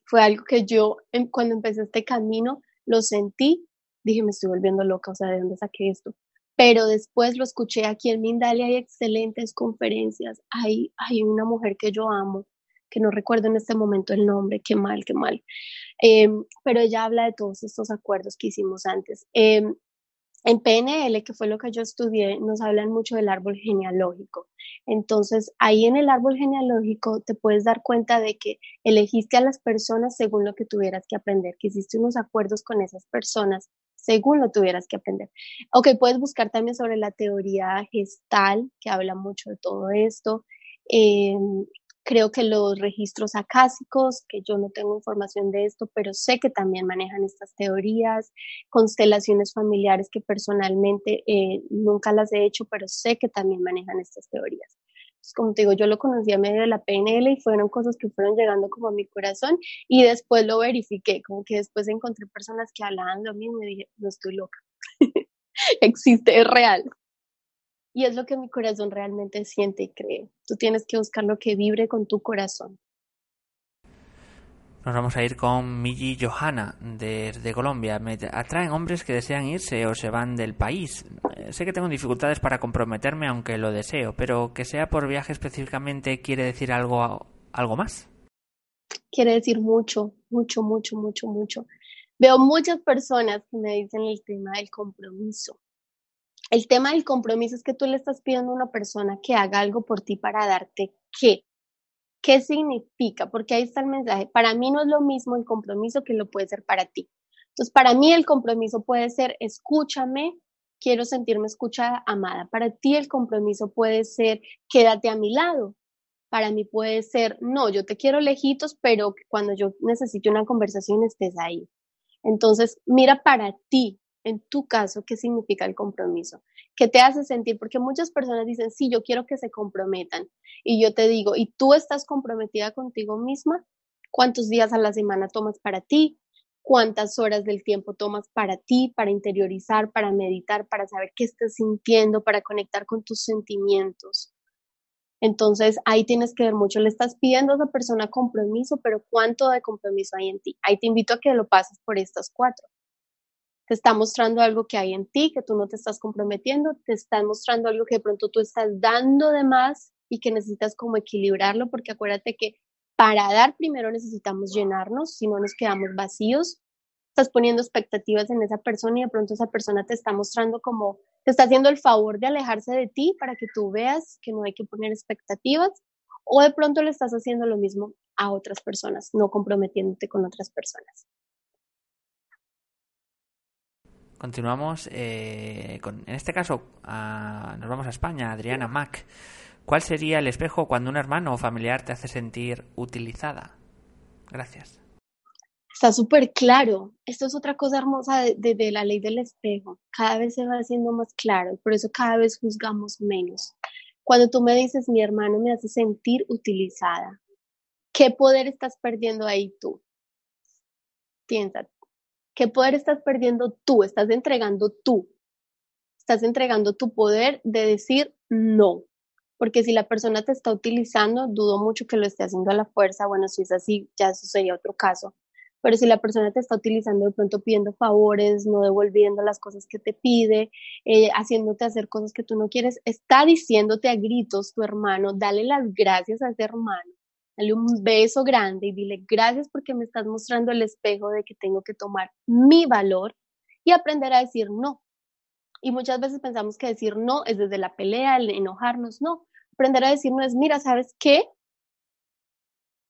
S2: Fue algo que yo em, cuando empecé este camino lo sentí, dije, me estoy volviendo loca, o sea, ¿de dónde saqué esto? Pero después lo escuché aquí en Mindalia, hay excelentes conferencias, hay, hay una mujer que yo amo, que no recuerdo en este momento el nombre, qué mal, qué mal. Em, pero ella habla de todos estos acuerdos que hicimos antes. Em, en PNL, que fue lo que yo estudié, nos hablan mucho del árbol genealógico. Entonces, ahí en el árbol genealógico te puedes dar cuenta de que elegiste a las personas según lo que tuvieras que aprender, que hiciste unos acuerdos con esas personas según lo tuvieras que aprender. Ok, puedes buscar también sobre la teoría gestal, que habla mucho de todo esto. Em, Creo que los registros acásicos, que yo no tengo información de esto, pero sé que también manejan estas teorías, constelaciones familiares que personalmente eh, nunca las he hecho, pero sé que también manejan estas teorías. como te digo, yo lo conocí a medio de la PNL y fueron cosas que fueron llegando como a mi corazón y después lo verifiqué, como que después encontré personas que hablaban lo mismo y dije, no estoy loca, (laughs) existe, es real. Y es lo que mi corazón realmente siente y cree. Tú tienes que buscar lo que vibre con tu corazón.
S1: Nos vamos a ir con Miji Johanna desde Colombia. Me atraen hombres que desean irse o se van del país. Eh, sé que tengo dificultades para comprometerme aunque lo deseo, pero que sea por viaje específicamente quiere decir algo, algo más.
S2: Quiere decir mucho, mucho, mucho, mucho, mucho. Veo muchas personas que me dicen el tema del compromiso. El tema del compromiso es que tú le estás pidiendo a una persona que haga algo por ti para darte qué. ¿Qué significa? Porque ahí está el mensaje. Para mí no es lo mismo el compromiso que lo puede ser para ti. Entonces, para mí el compromiso puede ser escúchame, quiero sentirme escuchada, amada. Para ti el compromiso puede ser quédate a mi lado. Para mí puede ser no, yo te quiero lejitos, pero cuando yo necesite una conversación estés ahí. Entonces, mira para ti, en tu caso, ¿qué significa el compromiso? ¿Qué te hace sentir? Porque muchas personas dicen, sí, yo quiero que se comprometan. Y yo te digo, ¿y tú estás comprometida contigo misma? ¿Cuántos días a la semana tomas para ti? ¿Cuántas horas del tiempo tomas para ti, para interiorizar, para meditar, para saber qué estás sintiendo, para conectar con tus sentimientos? Entonces ahí tienes que ver mucho. Le estás pidiendo a esa persona compromiso, pero ¿cuánto de compromiso hay en ti? Ahí te invito a que lo pases por estas cuatro te está mostrando algo que hay en ti, que tú no te estás comprometiendo, te está mostrando algo que de pronto tú estás dando de más y que necesitas como equilibrarlo, porque acuérdate que para dar primero necesitamos llenarnos, si no nos quedamos vacíos. Estás poniendo expectativas en esa persona y de pronto esa persona te está mostrando como, te está haciendo el favor de alejarse de ti para que tú veas que no hay que poner expectativas, o de pronto le estás haciendo lo mismo a otras personas, no comprometiéndote con otras personas.
S1: Continuamos eh, con, en este caso, nos vamos a España, Adriana Mac. ¿Cuál sería el espejo cuando un hermano o familiar te hace sentir utilizada? Gracias.
S2: Está súper claro. Esto es otra cosa hermosa de, de, la ley del espejo. Cada vez se va haciendo más claro, por eso cada vez juzgamos menos. Cuando tú me dices, mi hermano me hace sentir utilizada, ¿qué poder estás perdiendo ahí tú? Piénsate. ¿Qué poder estás perdiendo tú? Estás entregando tú. Estás entregando tu poder de decir no. Porque si la persona te está utilizando, dudo mucho que lo esté haciendo a la fuerza. Bueno, si es así, ya eso sería otro caso. Pero si la persona te está utilizando de pronto pidiendo favores, no devolviendo las cosas que te pide, eh, haciéndote hacer cosas que tú no quieres, está diciéndote a gritos tu hermano, dale las gracias a ese hermano Dale un beso grande y dile gracias porque me estás mostrando el espejo de que tengo que tomar mi valor y aprender a decir no. Y muchas veces pensamos que decir no es desde la pelea, el enojarnos, no. Aprender a decir no es, mira, ¿sabes qué?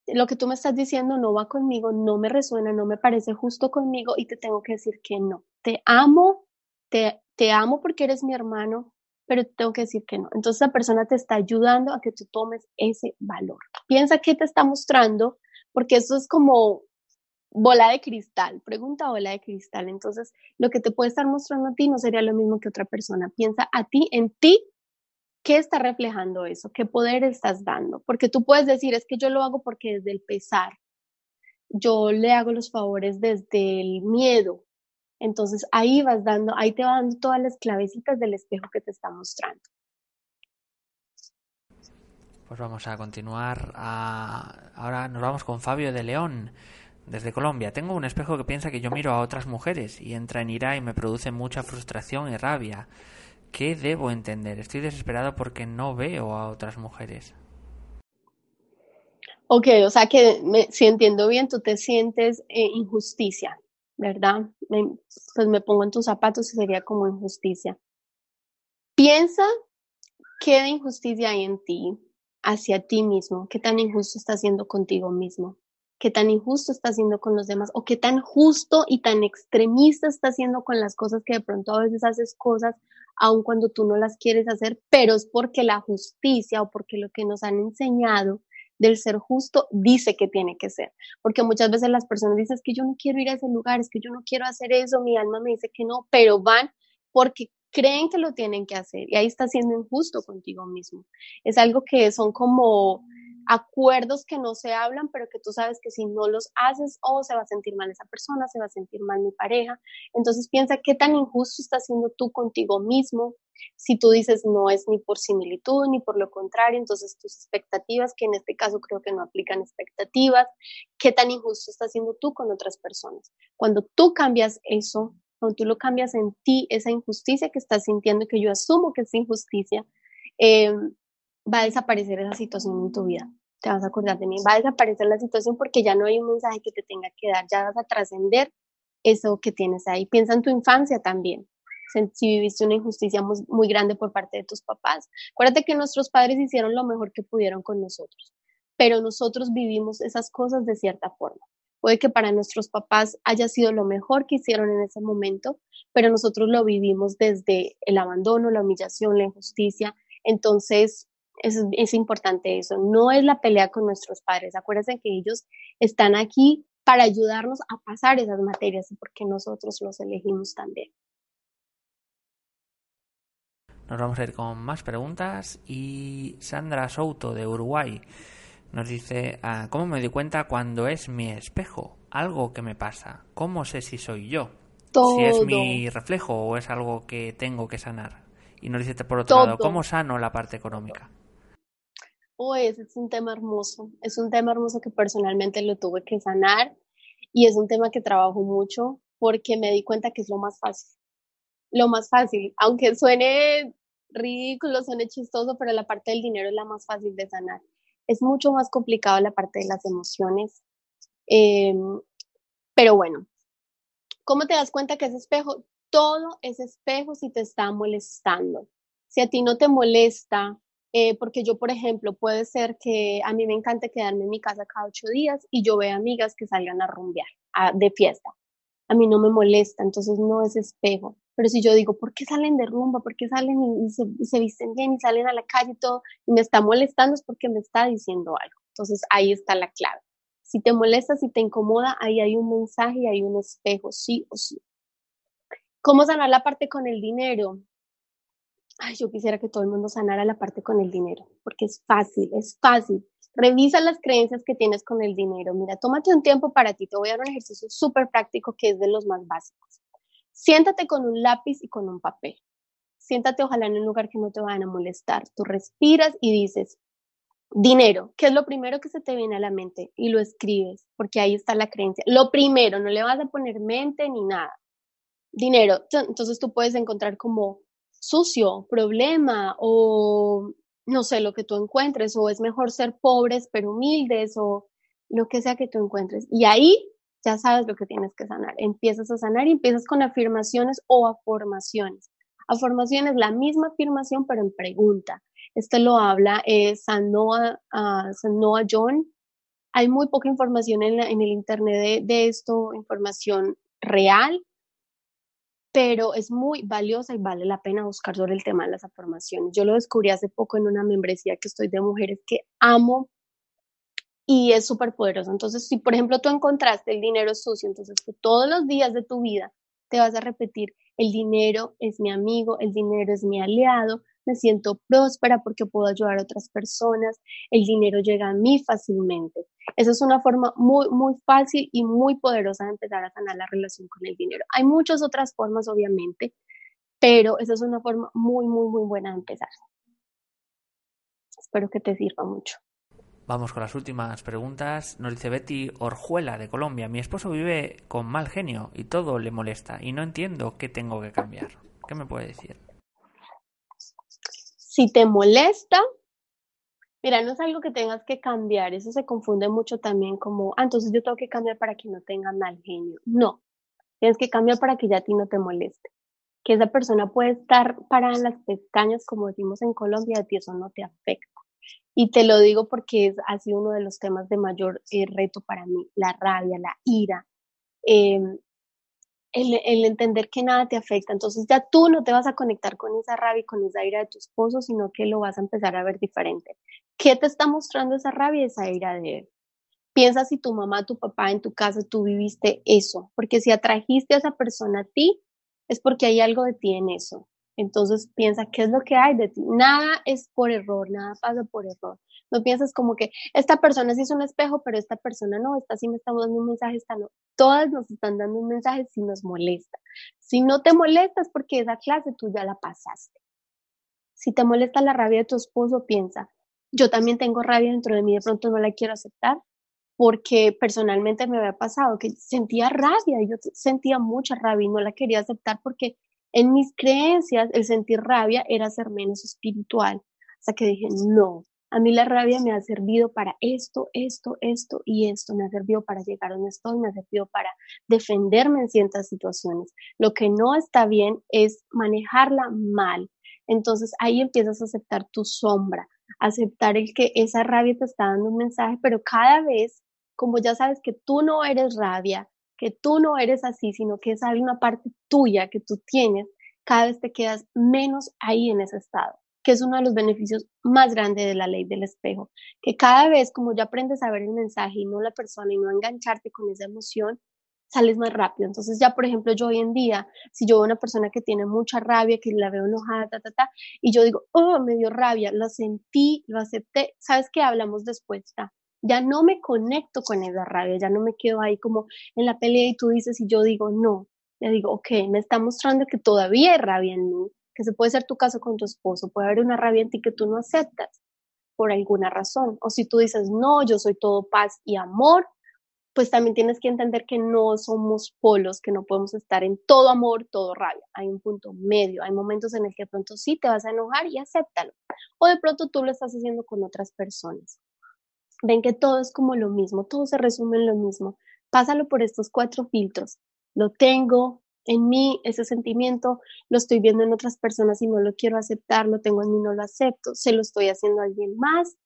S2: Lo que tú me estás diciendo no va conmigo, no me resuena, no me parece justo conmigo y te tengo que decir que no. Te amo, te, te amo porque eres mi hermano, pero tengo que decir que no. Entonces la persona te está ayudando a que tú tomes ese valor. Piensa qué te está mostrando, porque eso es como bola de cristal, pregunta bola de cristal. Entonces, lo que te puede estar mostrando a ti no sería lo mismo que otra persona. Piensa a ti, en ti, ¿qué está reflejando eso? ¿Qué poder estás dando? Porque tú puedes decir, es que yo lo hago porque desde el pesar, yo le hago los favores desde el miedo, entonces ahí vas dando, ahí te va dando todas las clavecitas del espejo que te está mostrando.
S1: Pues vamos a continuar. ahora nos vamos con Fabio de León. Desde Colombia, tengo un espejo que piensa que yo miro a otras mujeres y entra en ira y me produce mucha frustración y rabia. ¿Qué debo entender? Estoy desesperado porque no veo a otras mujeres.
S2: Ok, o sea que si entiendo bien, tú te sientes eh, injusticia, ¿verdad? pues me pongo en tus zapatos y sería como injusticia. Piensa qué de injusticia hay en ti hacia ti mismo, qué tan injusto estás haciendo contigo mismo, qué tan injusto estás haciendo con los demás o qué tan justo y tan extremista estás haciendo con las cosas que de pronto a veces haces cosas aun cuando tú no las quieres hacer, pero es porque la justicia o porque lo que nos han enseñado del ser justo dice que tiene que ser. Porque muchas veces las personas dicen que yo no quiero ir a ese lugar, es que yo no quiero hacer eso, mi alma me dice que no, pero van porque creen que lo tienen que hacer y ahí está siendo injusto contigo mismo. Es algo que son como acuerdos que no se hablan, pero que tú sabes que si no los haces, o oh, se va a sentir mal esa persona, se va a sentir mal mi pareja. Entonces piensa qué tan injusto estás siendo tú contigo mismo. Si tú dices no es ni por similitud ni por lo contrario, entonces tus expectativas, que en este caso creo que no aplican expectativas, qué tan injusto estás siendo tú con otras personas. Cuando tú cambias eso, cuando tú lo cambias en ti, esa injusticia que estás sintiendo, que yo asumo que es injusticia, eh, va a desaparecer esa situación en tu vida. Te vas a acordar de mí, va a desaparecer la situación porque ya no hay un mensaje que te tenga que dar, ya vas a trascender eso que tienes ahí. Piensa en tu infancia también. Si viviste una injusticia muy, grande por parte de tus papás. Acuérdate que nuestros padres hicieron lo mejor que pudieron con nosotros, pero nosotros vivimos esas cosas de cierta forma. Puede que para nuestros papás haya sido lo mejor que hicieron en ese momento, pero nosotros lo vivimos desde el abandono, la humillación, la injusticia. Entonces, es, importante eso. No es la pelea con nuestros padres. Acuérdense que ellos están aquí para ayudarnos a pasar esas materias porque nosotros los elegimos también.
S1: Nos vamos a ir con más preguntas y Sandra Souto de Uruguay nos dice, ah, ¿cómo me di cuenta cuando es mi espejo? Algo que me pasa. ¿Cómo sé si soy yo? Si es mi reflejo o es algo que tengo que sanar. Y nos dice por otro lado, ¿cómo sano la parte económica?
S2: ese es un tema hermoso, es un tema hermoso que personalmente lo tuve que sanar y es un tema que trabajo mucho porque me di cuenta que es lo más fácil. Lo más fácil, aunque suene ridículo, suene chistoso, pero la parte del dinero es la más fácil de sanar. Es mucho más complicado la parte de las emociones. Em, pero bueno, ¿cómo te das cuenta que es espejo? Todo es espejo si te está molestando. Si a ti no te molesta eh, porque yo, por ejemplo, puede ser que a mí me encante quedarme en mi casa cada ocho días y yo veo amigas que salgan a rumbear de fiesta. A mí no me molesta, entonces no es espejo. Pero si yo digo, ¿por qué salen de rumba? ¿Por qué salen y, se, se, visten bien y salen a la calle y todo? Y me está molestando es porque me está diciendo algo. Entonces ahí está la clave. Si te molesta, si te incomoda, ahí hay un mensaje y hay un espejo, sí o sí. ¿Cómo sanar la parte con el dinero? ay, yo quisiera que todo el mundo sanara la parte con el dinero, porque es fácil, es fácil. Revisa las creencias que tienes con el dinero. Mira, tómate un tiempo para ti. Te voy a dar un ejercicio súper práctico que es de los más básicos. Siéntate con un lápiz y con un papel. Siéntate ojalá en un lugar que no te vayan a molestar. Tú respiras y dices, dinero, ¿qué es lo primero que se te viene a la mente? Y lo escribes, porque ahí está la creencia. Lo primero, no le vas a poner mente ni nada. Dinero. Entonces tú puedes encontrar como sucio, problema o no sé, lo que tú encuentres, o es mejor ser pobres pero humildes, o lo que sea que tú encuentres. Y ahí ya sabes lo que tienes que sanar. Empiezas a sanar y empiezas con afirmaciones o afirmaciones. Afirmación es la misma afirmación, pero en pregunta. Este lo habla eh, San, Noah, uh, John. Hay muy poca información en, el Internet de, de esto, información real, pero es muy valiosa y vale la pena buscar sobre el tema de las afirmaciones. Yo lo descubrí hace poco en una membresía que estoy de mujeres que amo y es súper poderoso. Entonces, si por ejemplo tú encontraste el dinero sucio, entonces todos los días de tu vida te vas a repetir, el dinero es mi amigo, el dinero es mi aliado, me siento próspera porque puedo ayudar a otras personas, el dinero llega a mí fácilmente. Esa es una forma muy, muy fácil y muy poderosa de empezar a sanar la relación con el dinero. Hay muchas otras formas, obviamente, pero esa es una forma muy, muy, muy buena de empezar. Espero que te sirva mucho.
S1: Vamos con las últimas preguntas. Nos dice Betty Orjuela de Colombia. Mi esposo vive con mal genio y todo le molesta y no entiendo qué tengo que cambiar. ¿Qué me puede decir?
S2: Si te molesta, mira, no es algo que tengas que cambiar. Eso se confunde mucho también como, ah, entonces yo tengo que cambiar para que no tenga mal genio. No, tienes que cambiar para que ya a ti no te moleste. Que esa persona puede estar parada en las pestañas, como decimos en Colombia, a ti eso no te afecta. Y te lo digo porque es, ha sido uno de los temas de mayor eh, reto para mí, la rabia, la ira, em, el, el, entender que nada te afecta. Entonces ya tú no te vas a conectar con esa rabia y con esa ira de tu esposo, sino que lo vas a empezar a ver diferente. ¿Qué te está mostrando esa rabia y esa ira de él? Piensa si tu mamá, tu papá en tu casa, tú viviste eso, porque si atrajiste a esa persona a ti, es porque hay algo de ti en eso. Entonces piensa, ¿qué es lo que hay de ti? Nada es por error, nada pasa por error. No piensas como que esta persona sí es un espejo, pero esta persona no, esta sí me está dando un mensaje, esta no. Todas nos están dando un mensaje si nos molesta. Si no te molestas porque esa clase tú ya la pasaste. Si te molesta la rabia de tu esposo, piensa, yo también tengo rabia dentro de mí, de pronto no la quiero aceptar, porque personalmente me había pasado que sentía rabia, yo sentía mucha rabia y no la quería aceptar porque en mis creencias, el sentir rabia era ser menos espiritual. Hasta que dije, no, a mí la rabia me ha servido para esto, esto, esto y esto. Me ha servido para llegar a donde estoy, me ha servido para defenderme en ciertas situaciones. Lo que no está bien es manejarla mal. Entonces ahí empiezas a aceptar tu sombra, aceptar el que esa rabia te está dando un mensaje, pero cada vez, como ya sabes que tú no eres rabia, que tú no eres así, sino que es una parte tuya que tú tienes, cada vez te quedas menos ahí en ese estado, que es uno de los beneficios más grandes de la ley del espejo, que cada vez como ya aprendes a ver el mensaje y no la persona y no engancharte con esa emoción, sales más rápido. Entonces ya, por ejemplo, yo hoy en día, si yo veo una persona que tiene mucha rabia, que la veo enojada, ta, ta, ta, y yo digo, oh, me dio rabia, lo sentí, lo acepté, ¿sabes qué? Hablamos después, está ya no me conecto con esa rabia, ya no me quedo ahí como en la pelea y tú dices y yo digo, no, ya digo, ok, me está mostrando que todavía hay rabia en mí, que se puede ser tu caso con tu esposo, puede haber una rabia en ti que tú no aceptas por alguna razón, o si tú dices, no, yo soy todo paz y amor, pues también tienes que entender que no somos polos, que no podemos estar en todo amor, todo rabia. Hay un punto medio, hay momentos en el que de pronto sí te vas a enojar y acéptalo. O de pronto tú lo estás haciendo con otras personas ven que todo es como lo mismo, todo se resume en lo mismo. Pásalo por estos cuatro filtros. Lo tengo en mí, ese sentimiento, lo estoy viendo en otras personas y no lo quiero aceptar, lo tengo en mí, no lo acepto, se lo estoy haciendo a alguien más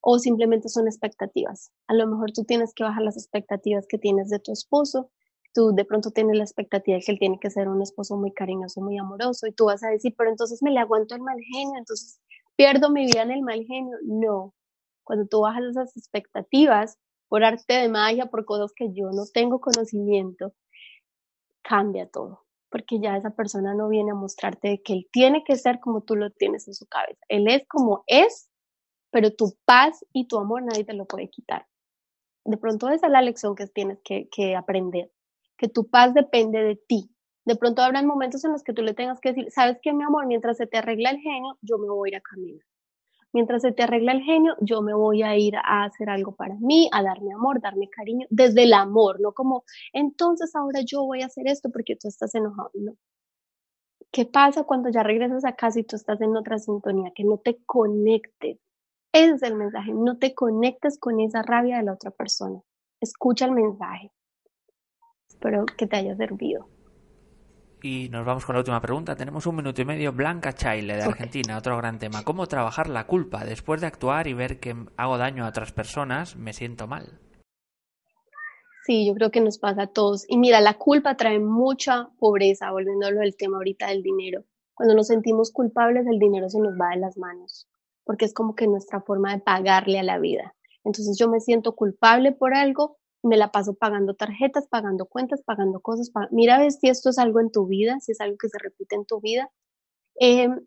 S2: o simplemente son expectativas. A lo mejor tú tienes que bajar las expectativas que tienes de tu esposo, tú de pronto tienes la expectativa de que él tiene que ser un esposo muy cariñoso, muy amoroso y tú vas a decir, pero entonces me le aguanto el mal genio, entonces pierdo mi vida en el mal genio. No, cuando tú bajas esas expectativas por arte de magia, por cosas que yo no tengo conocimiento, cambia todo, porque ya esa persona no viene a mostrarte que él tiene que ser como tú lo tienes en su cabeza. Él es como es, pero tu paz y tu amor nadie te lo puede quitar. De pronto esa es la lección que tienes que, aprender, que tu paz depende de ti. De pronto habrán momentos en los que tú le tengas que decir, sabes que mi amor, mientras se te arregla el genio, yo me voy a ir a caminar mientras se te arregla el genio, yo me voy a ir a hacer algo para mí, a darme amor, darme cariño, desde el amor, no como, entonces ahora yo voy a hacer esto porque tú estás enojado, no. ¿Qué pasa cuando ya regresas a casa y tú estás en otra sintonía? Que no te conectes. Ese es el mensaje, no te conectes con esa rabia de la otra persona. Escucha el mensaje. Espero que te haya servido.
S1: Y nos vamos con la última pregunta. Tenemos un minuto y medio. Blanca Chaile, de Argentina, otro gran tema. ¿Cómo trabajar la culpa? Después de actuar y ver que hago daño a otras personas, me siento mal.
S2: Sí, yo creo que nos pasa a todos. Y mira, la culpa trae mucha pobreza, volviéndolo al tema ahorita del dinero. Cuando nos sentimos culpables, el dinero se nos va de las manos, porque es como que nuestra forma de pagarle a la vida. Entonces yo me siento culpable por algo me la paso pagando tarjetas, pagando cuentas, pagando cosas. Mira, ves si esto es algo en tu vida, si es algo que se repite en tu vida. Em,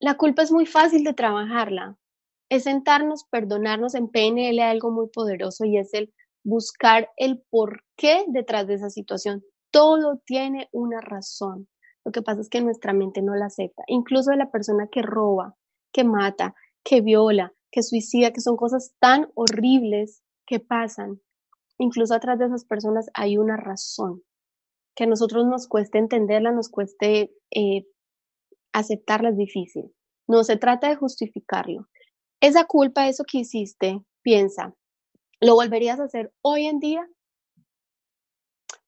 S2: la culpa es muy fácil de trabajarla. Es sentarnos, perdonarnos. En PNL hay algo muy poderoso y es el buscar el por qué detrás de esa situación. Todo tiene una razón. Lo que pasa es que nuestra mente no la acepta. Incluso de la persona que roba, que mata, que viola, que suicida, que son cosas tan horribles que pasan. Incluso atrás de esas personas hay una razón que a nosotros nos cueste entenderla, nos cueste eh, aceptarla es difícil. No se trata de justificarlo. Esa culpa, eso que hiciste, piensa, ¿lo volverías a hacer hoy en día?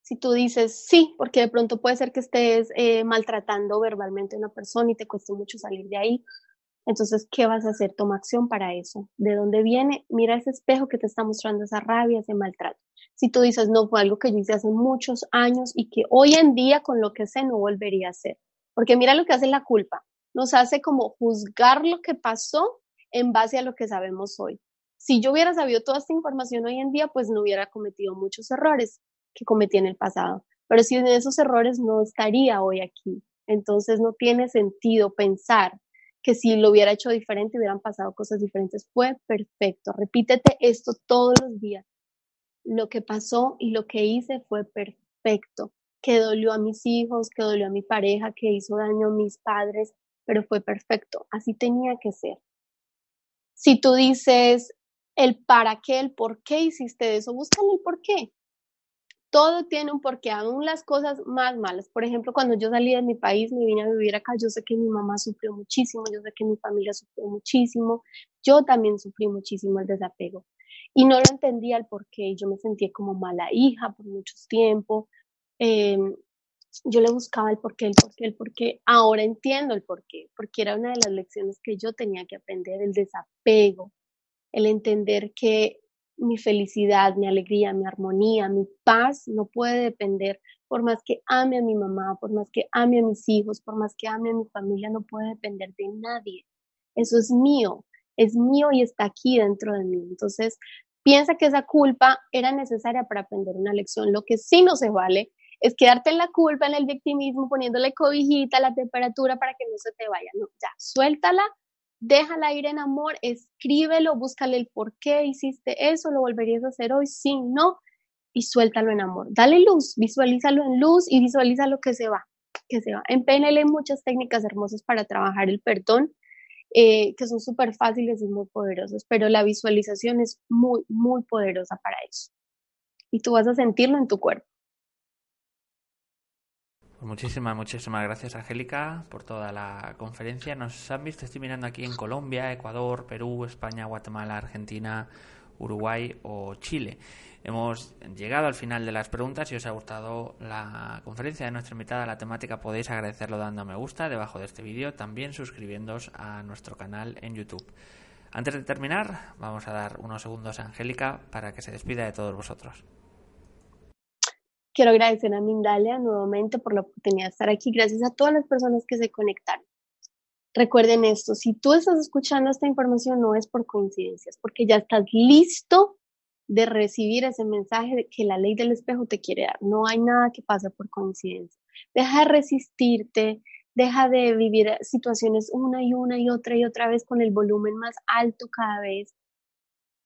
S2: Si tú dices sí, porque de pronto puede ser que estés eh, maltratando verbalmente a una persona y te cueste mucho salir de ahí, entonces, ¿qué vas a hacer? Toma acción para eso. ¿De dónde viene? Mira ese espejo que te está mostrando esa rabia, ese maltrato. Si tú dices, no, fue algo que yo hice hace muchos años y que hoy en día con lo que sé no volvería a hacer. Porque mira lo que hace la culpa. Nos hace como juzgar lo que pasó en base a lo que sabemos hoy. Si yo hubiera sabido toda esta información hoy en día, pues no hubiera cometido muchos errores que cometí en el pasado. Pero si en esos errores no estaría hoy aquí. Entonces no tiene sentido pensar que si lo hubiera hecho diferente hubieran pasado cosas diferentes. Fue perfecto. Repítete esto todos los días. Lo que pasó y lo que hice fue perfecto. Que dolió a mis hijos, que dolió a mi pareja, que hizo daño a mis padres, pero fue perfecto. Así tenía que ser. Si tú dices el para qué, el por qué hiciste eso, búscale el por qué todo tiene un porqué, aún las cosas más malas. Por ejemplo, cuando yo salí de mi país, me vine a vivir acá, yo sé que mi mamá sufrió muchísimo, yo sé que mi familia sufrió muchísimo, yo también sufrí muchísimo el desapego. Y no lo entendía el porqué, yo me sentía como mala hija por mucho tiempo. Em, yo le buscaba el porqué, el porqué, el porqué. Ahora entiendo el porqué, porque era una de las lecciones que yo tenía que aprender, el desapego, el entender que mi felicidad, mi alegría, mi armonía, mi paz no puede depender, por más que ame a mi mamá, por más que ame a mis hijos, por más que ame a mi familia, no puede depender de nadie. Eso es mío, es mío y está aquí dentro de mí. Entonces, piensa que esa culpa era necesaria para aprender una lección. Lo que sí no se vale es quedarte en la culpa, en el victimismo, poniéndole cobijita, la temperatura para que no se te vaya. No, ya, suéltala, déjala ir en amor, escríbelo, búscale el por qué hiciste eso, lo volverías a hacer hoy, sí, no, y suéltalo en amor. Dale luz, visualízalo en luz y visualiza lo que se va, que se va. En PNL hay muchas técnicas hermosas para trabajar el perdón, eh, que son súper fáciles y muy poderosas, pero la visualización es muy, muy poderosa para eso. Y tú vas a sentirlo en tu cuerpo.
S1: Muchísimas, muchísimas gracias, Angélica, por toda la conferencia. Nos han visto, estoy mirando aquí en Colombia, Ecuador, Perú, España, Guatemala, Argentina, Uruguay o Chile. Hemos llegado al final de las preguntas. Si os ha gustado la conferencia de nuestra invitada, la temática, podéis agradecerlo dando me gusta debajo de este vídeo, también suscribiéndoos a nuestro canal en YouTube. Antes de terminar, vamos a dar unos segundos a Angélica para que se despida de todos vosotros.
S2: Quiero agradecer a Mindalia nuevamente por la oportunidad de estar aquí. Gracias a todas las personas que se conectaron. Recuerden esto, si tú estás escuchando esta información no es por coincidencias, porque ya estás listo de recibir ese mensaje que la ley del espejo te quiere dar. No hay nada que pase por coincidencia. Deja de resistirte, deja de vivir situaciones una y una y otra y otra vez con el volumen más alto cada vez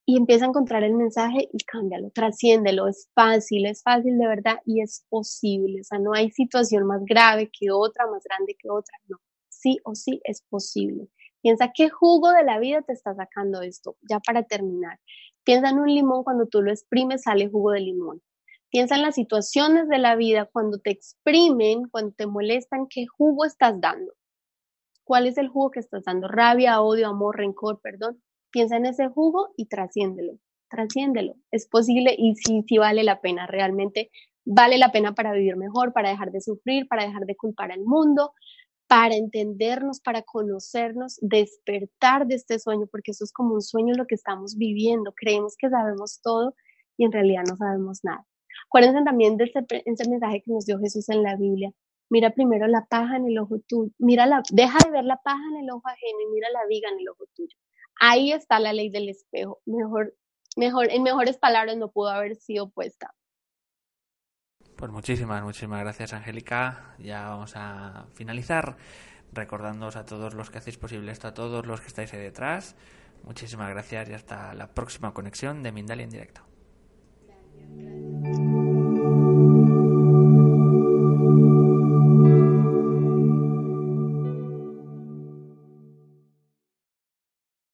S2: y empieza a encontrar el mensaje y cámbialo, trasciéndelo, es fácil, es fácil de verdad y es posible, o sea, no hay situación más grave que otra, más grande que otra, no, sí o sí es posible. Piensa qué jugo de la vida te está sacando esto, ya para terminar. Piensa en un limón, cuando tú lo exprimes sale jugo de limón. Piensa en las situaciones de la vida, cuando te exprimen, cuando te molestan, qué jugo estás dando. ¿Cuál es el jugo que estás dando? Rabia, odio, amor, rencor, perdón piensa en ese jugo y trasciéndelo, trasciéndelo. Es posible y sí, sí vale la pena, realmente vale la pena para vivir mejor, para dejar de sufrir, para dejar de culpar al mundo, para entendernos, para conocernos, despertar de este sueño, porque eso es como un sueño lo que estamos viviendo. Creemos que sabemos todo y en realidad no sabemos nada. Acuérdense también de ese, mensaje que nos dio Jesús en la Biblia. Mira primero la paja en el ojo tuyo, mira la, deja de ver la paja en el ojo ajeno y mira la viga en el ojo tuyo. Ahí está la ley del espejo. Mejor, mejor, en mejores palabras no pudo haber sido puesta.
S1: Pues muchísimas, muchísimas gracias Angélica. Ya vamos a finalizar recordándoos a todos los que hacéis posible esto, a todos los que estáis ahí detrás. Muchísimas gracias y hasta la próxima conexión de Mindalia en directo.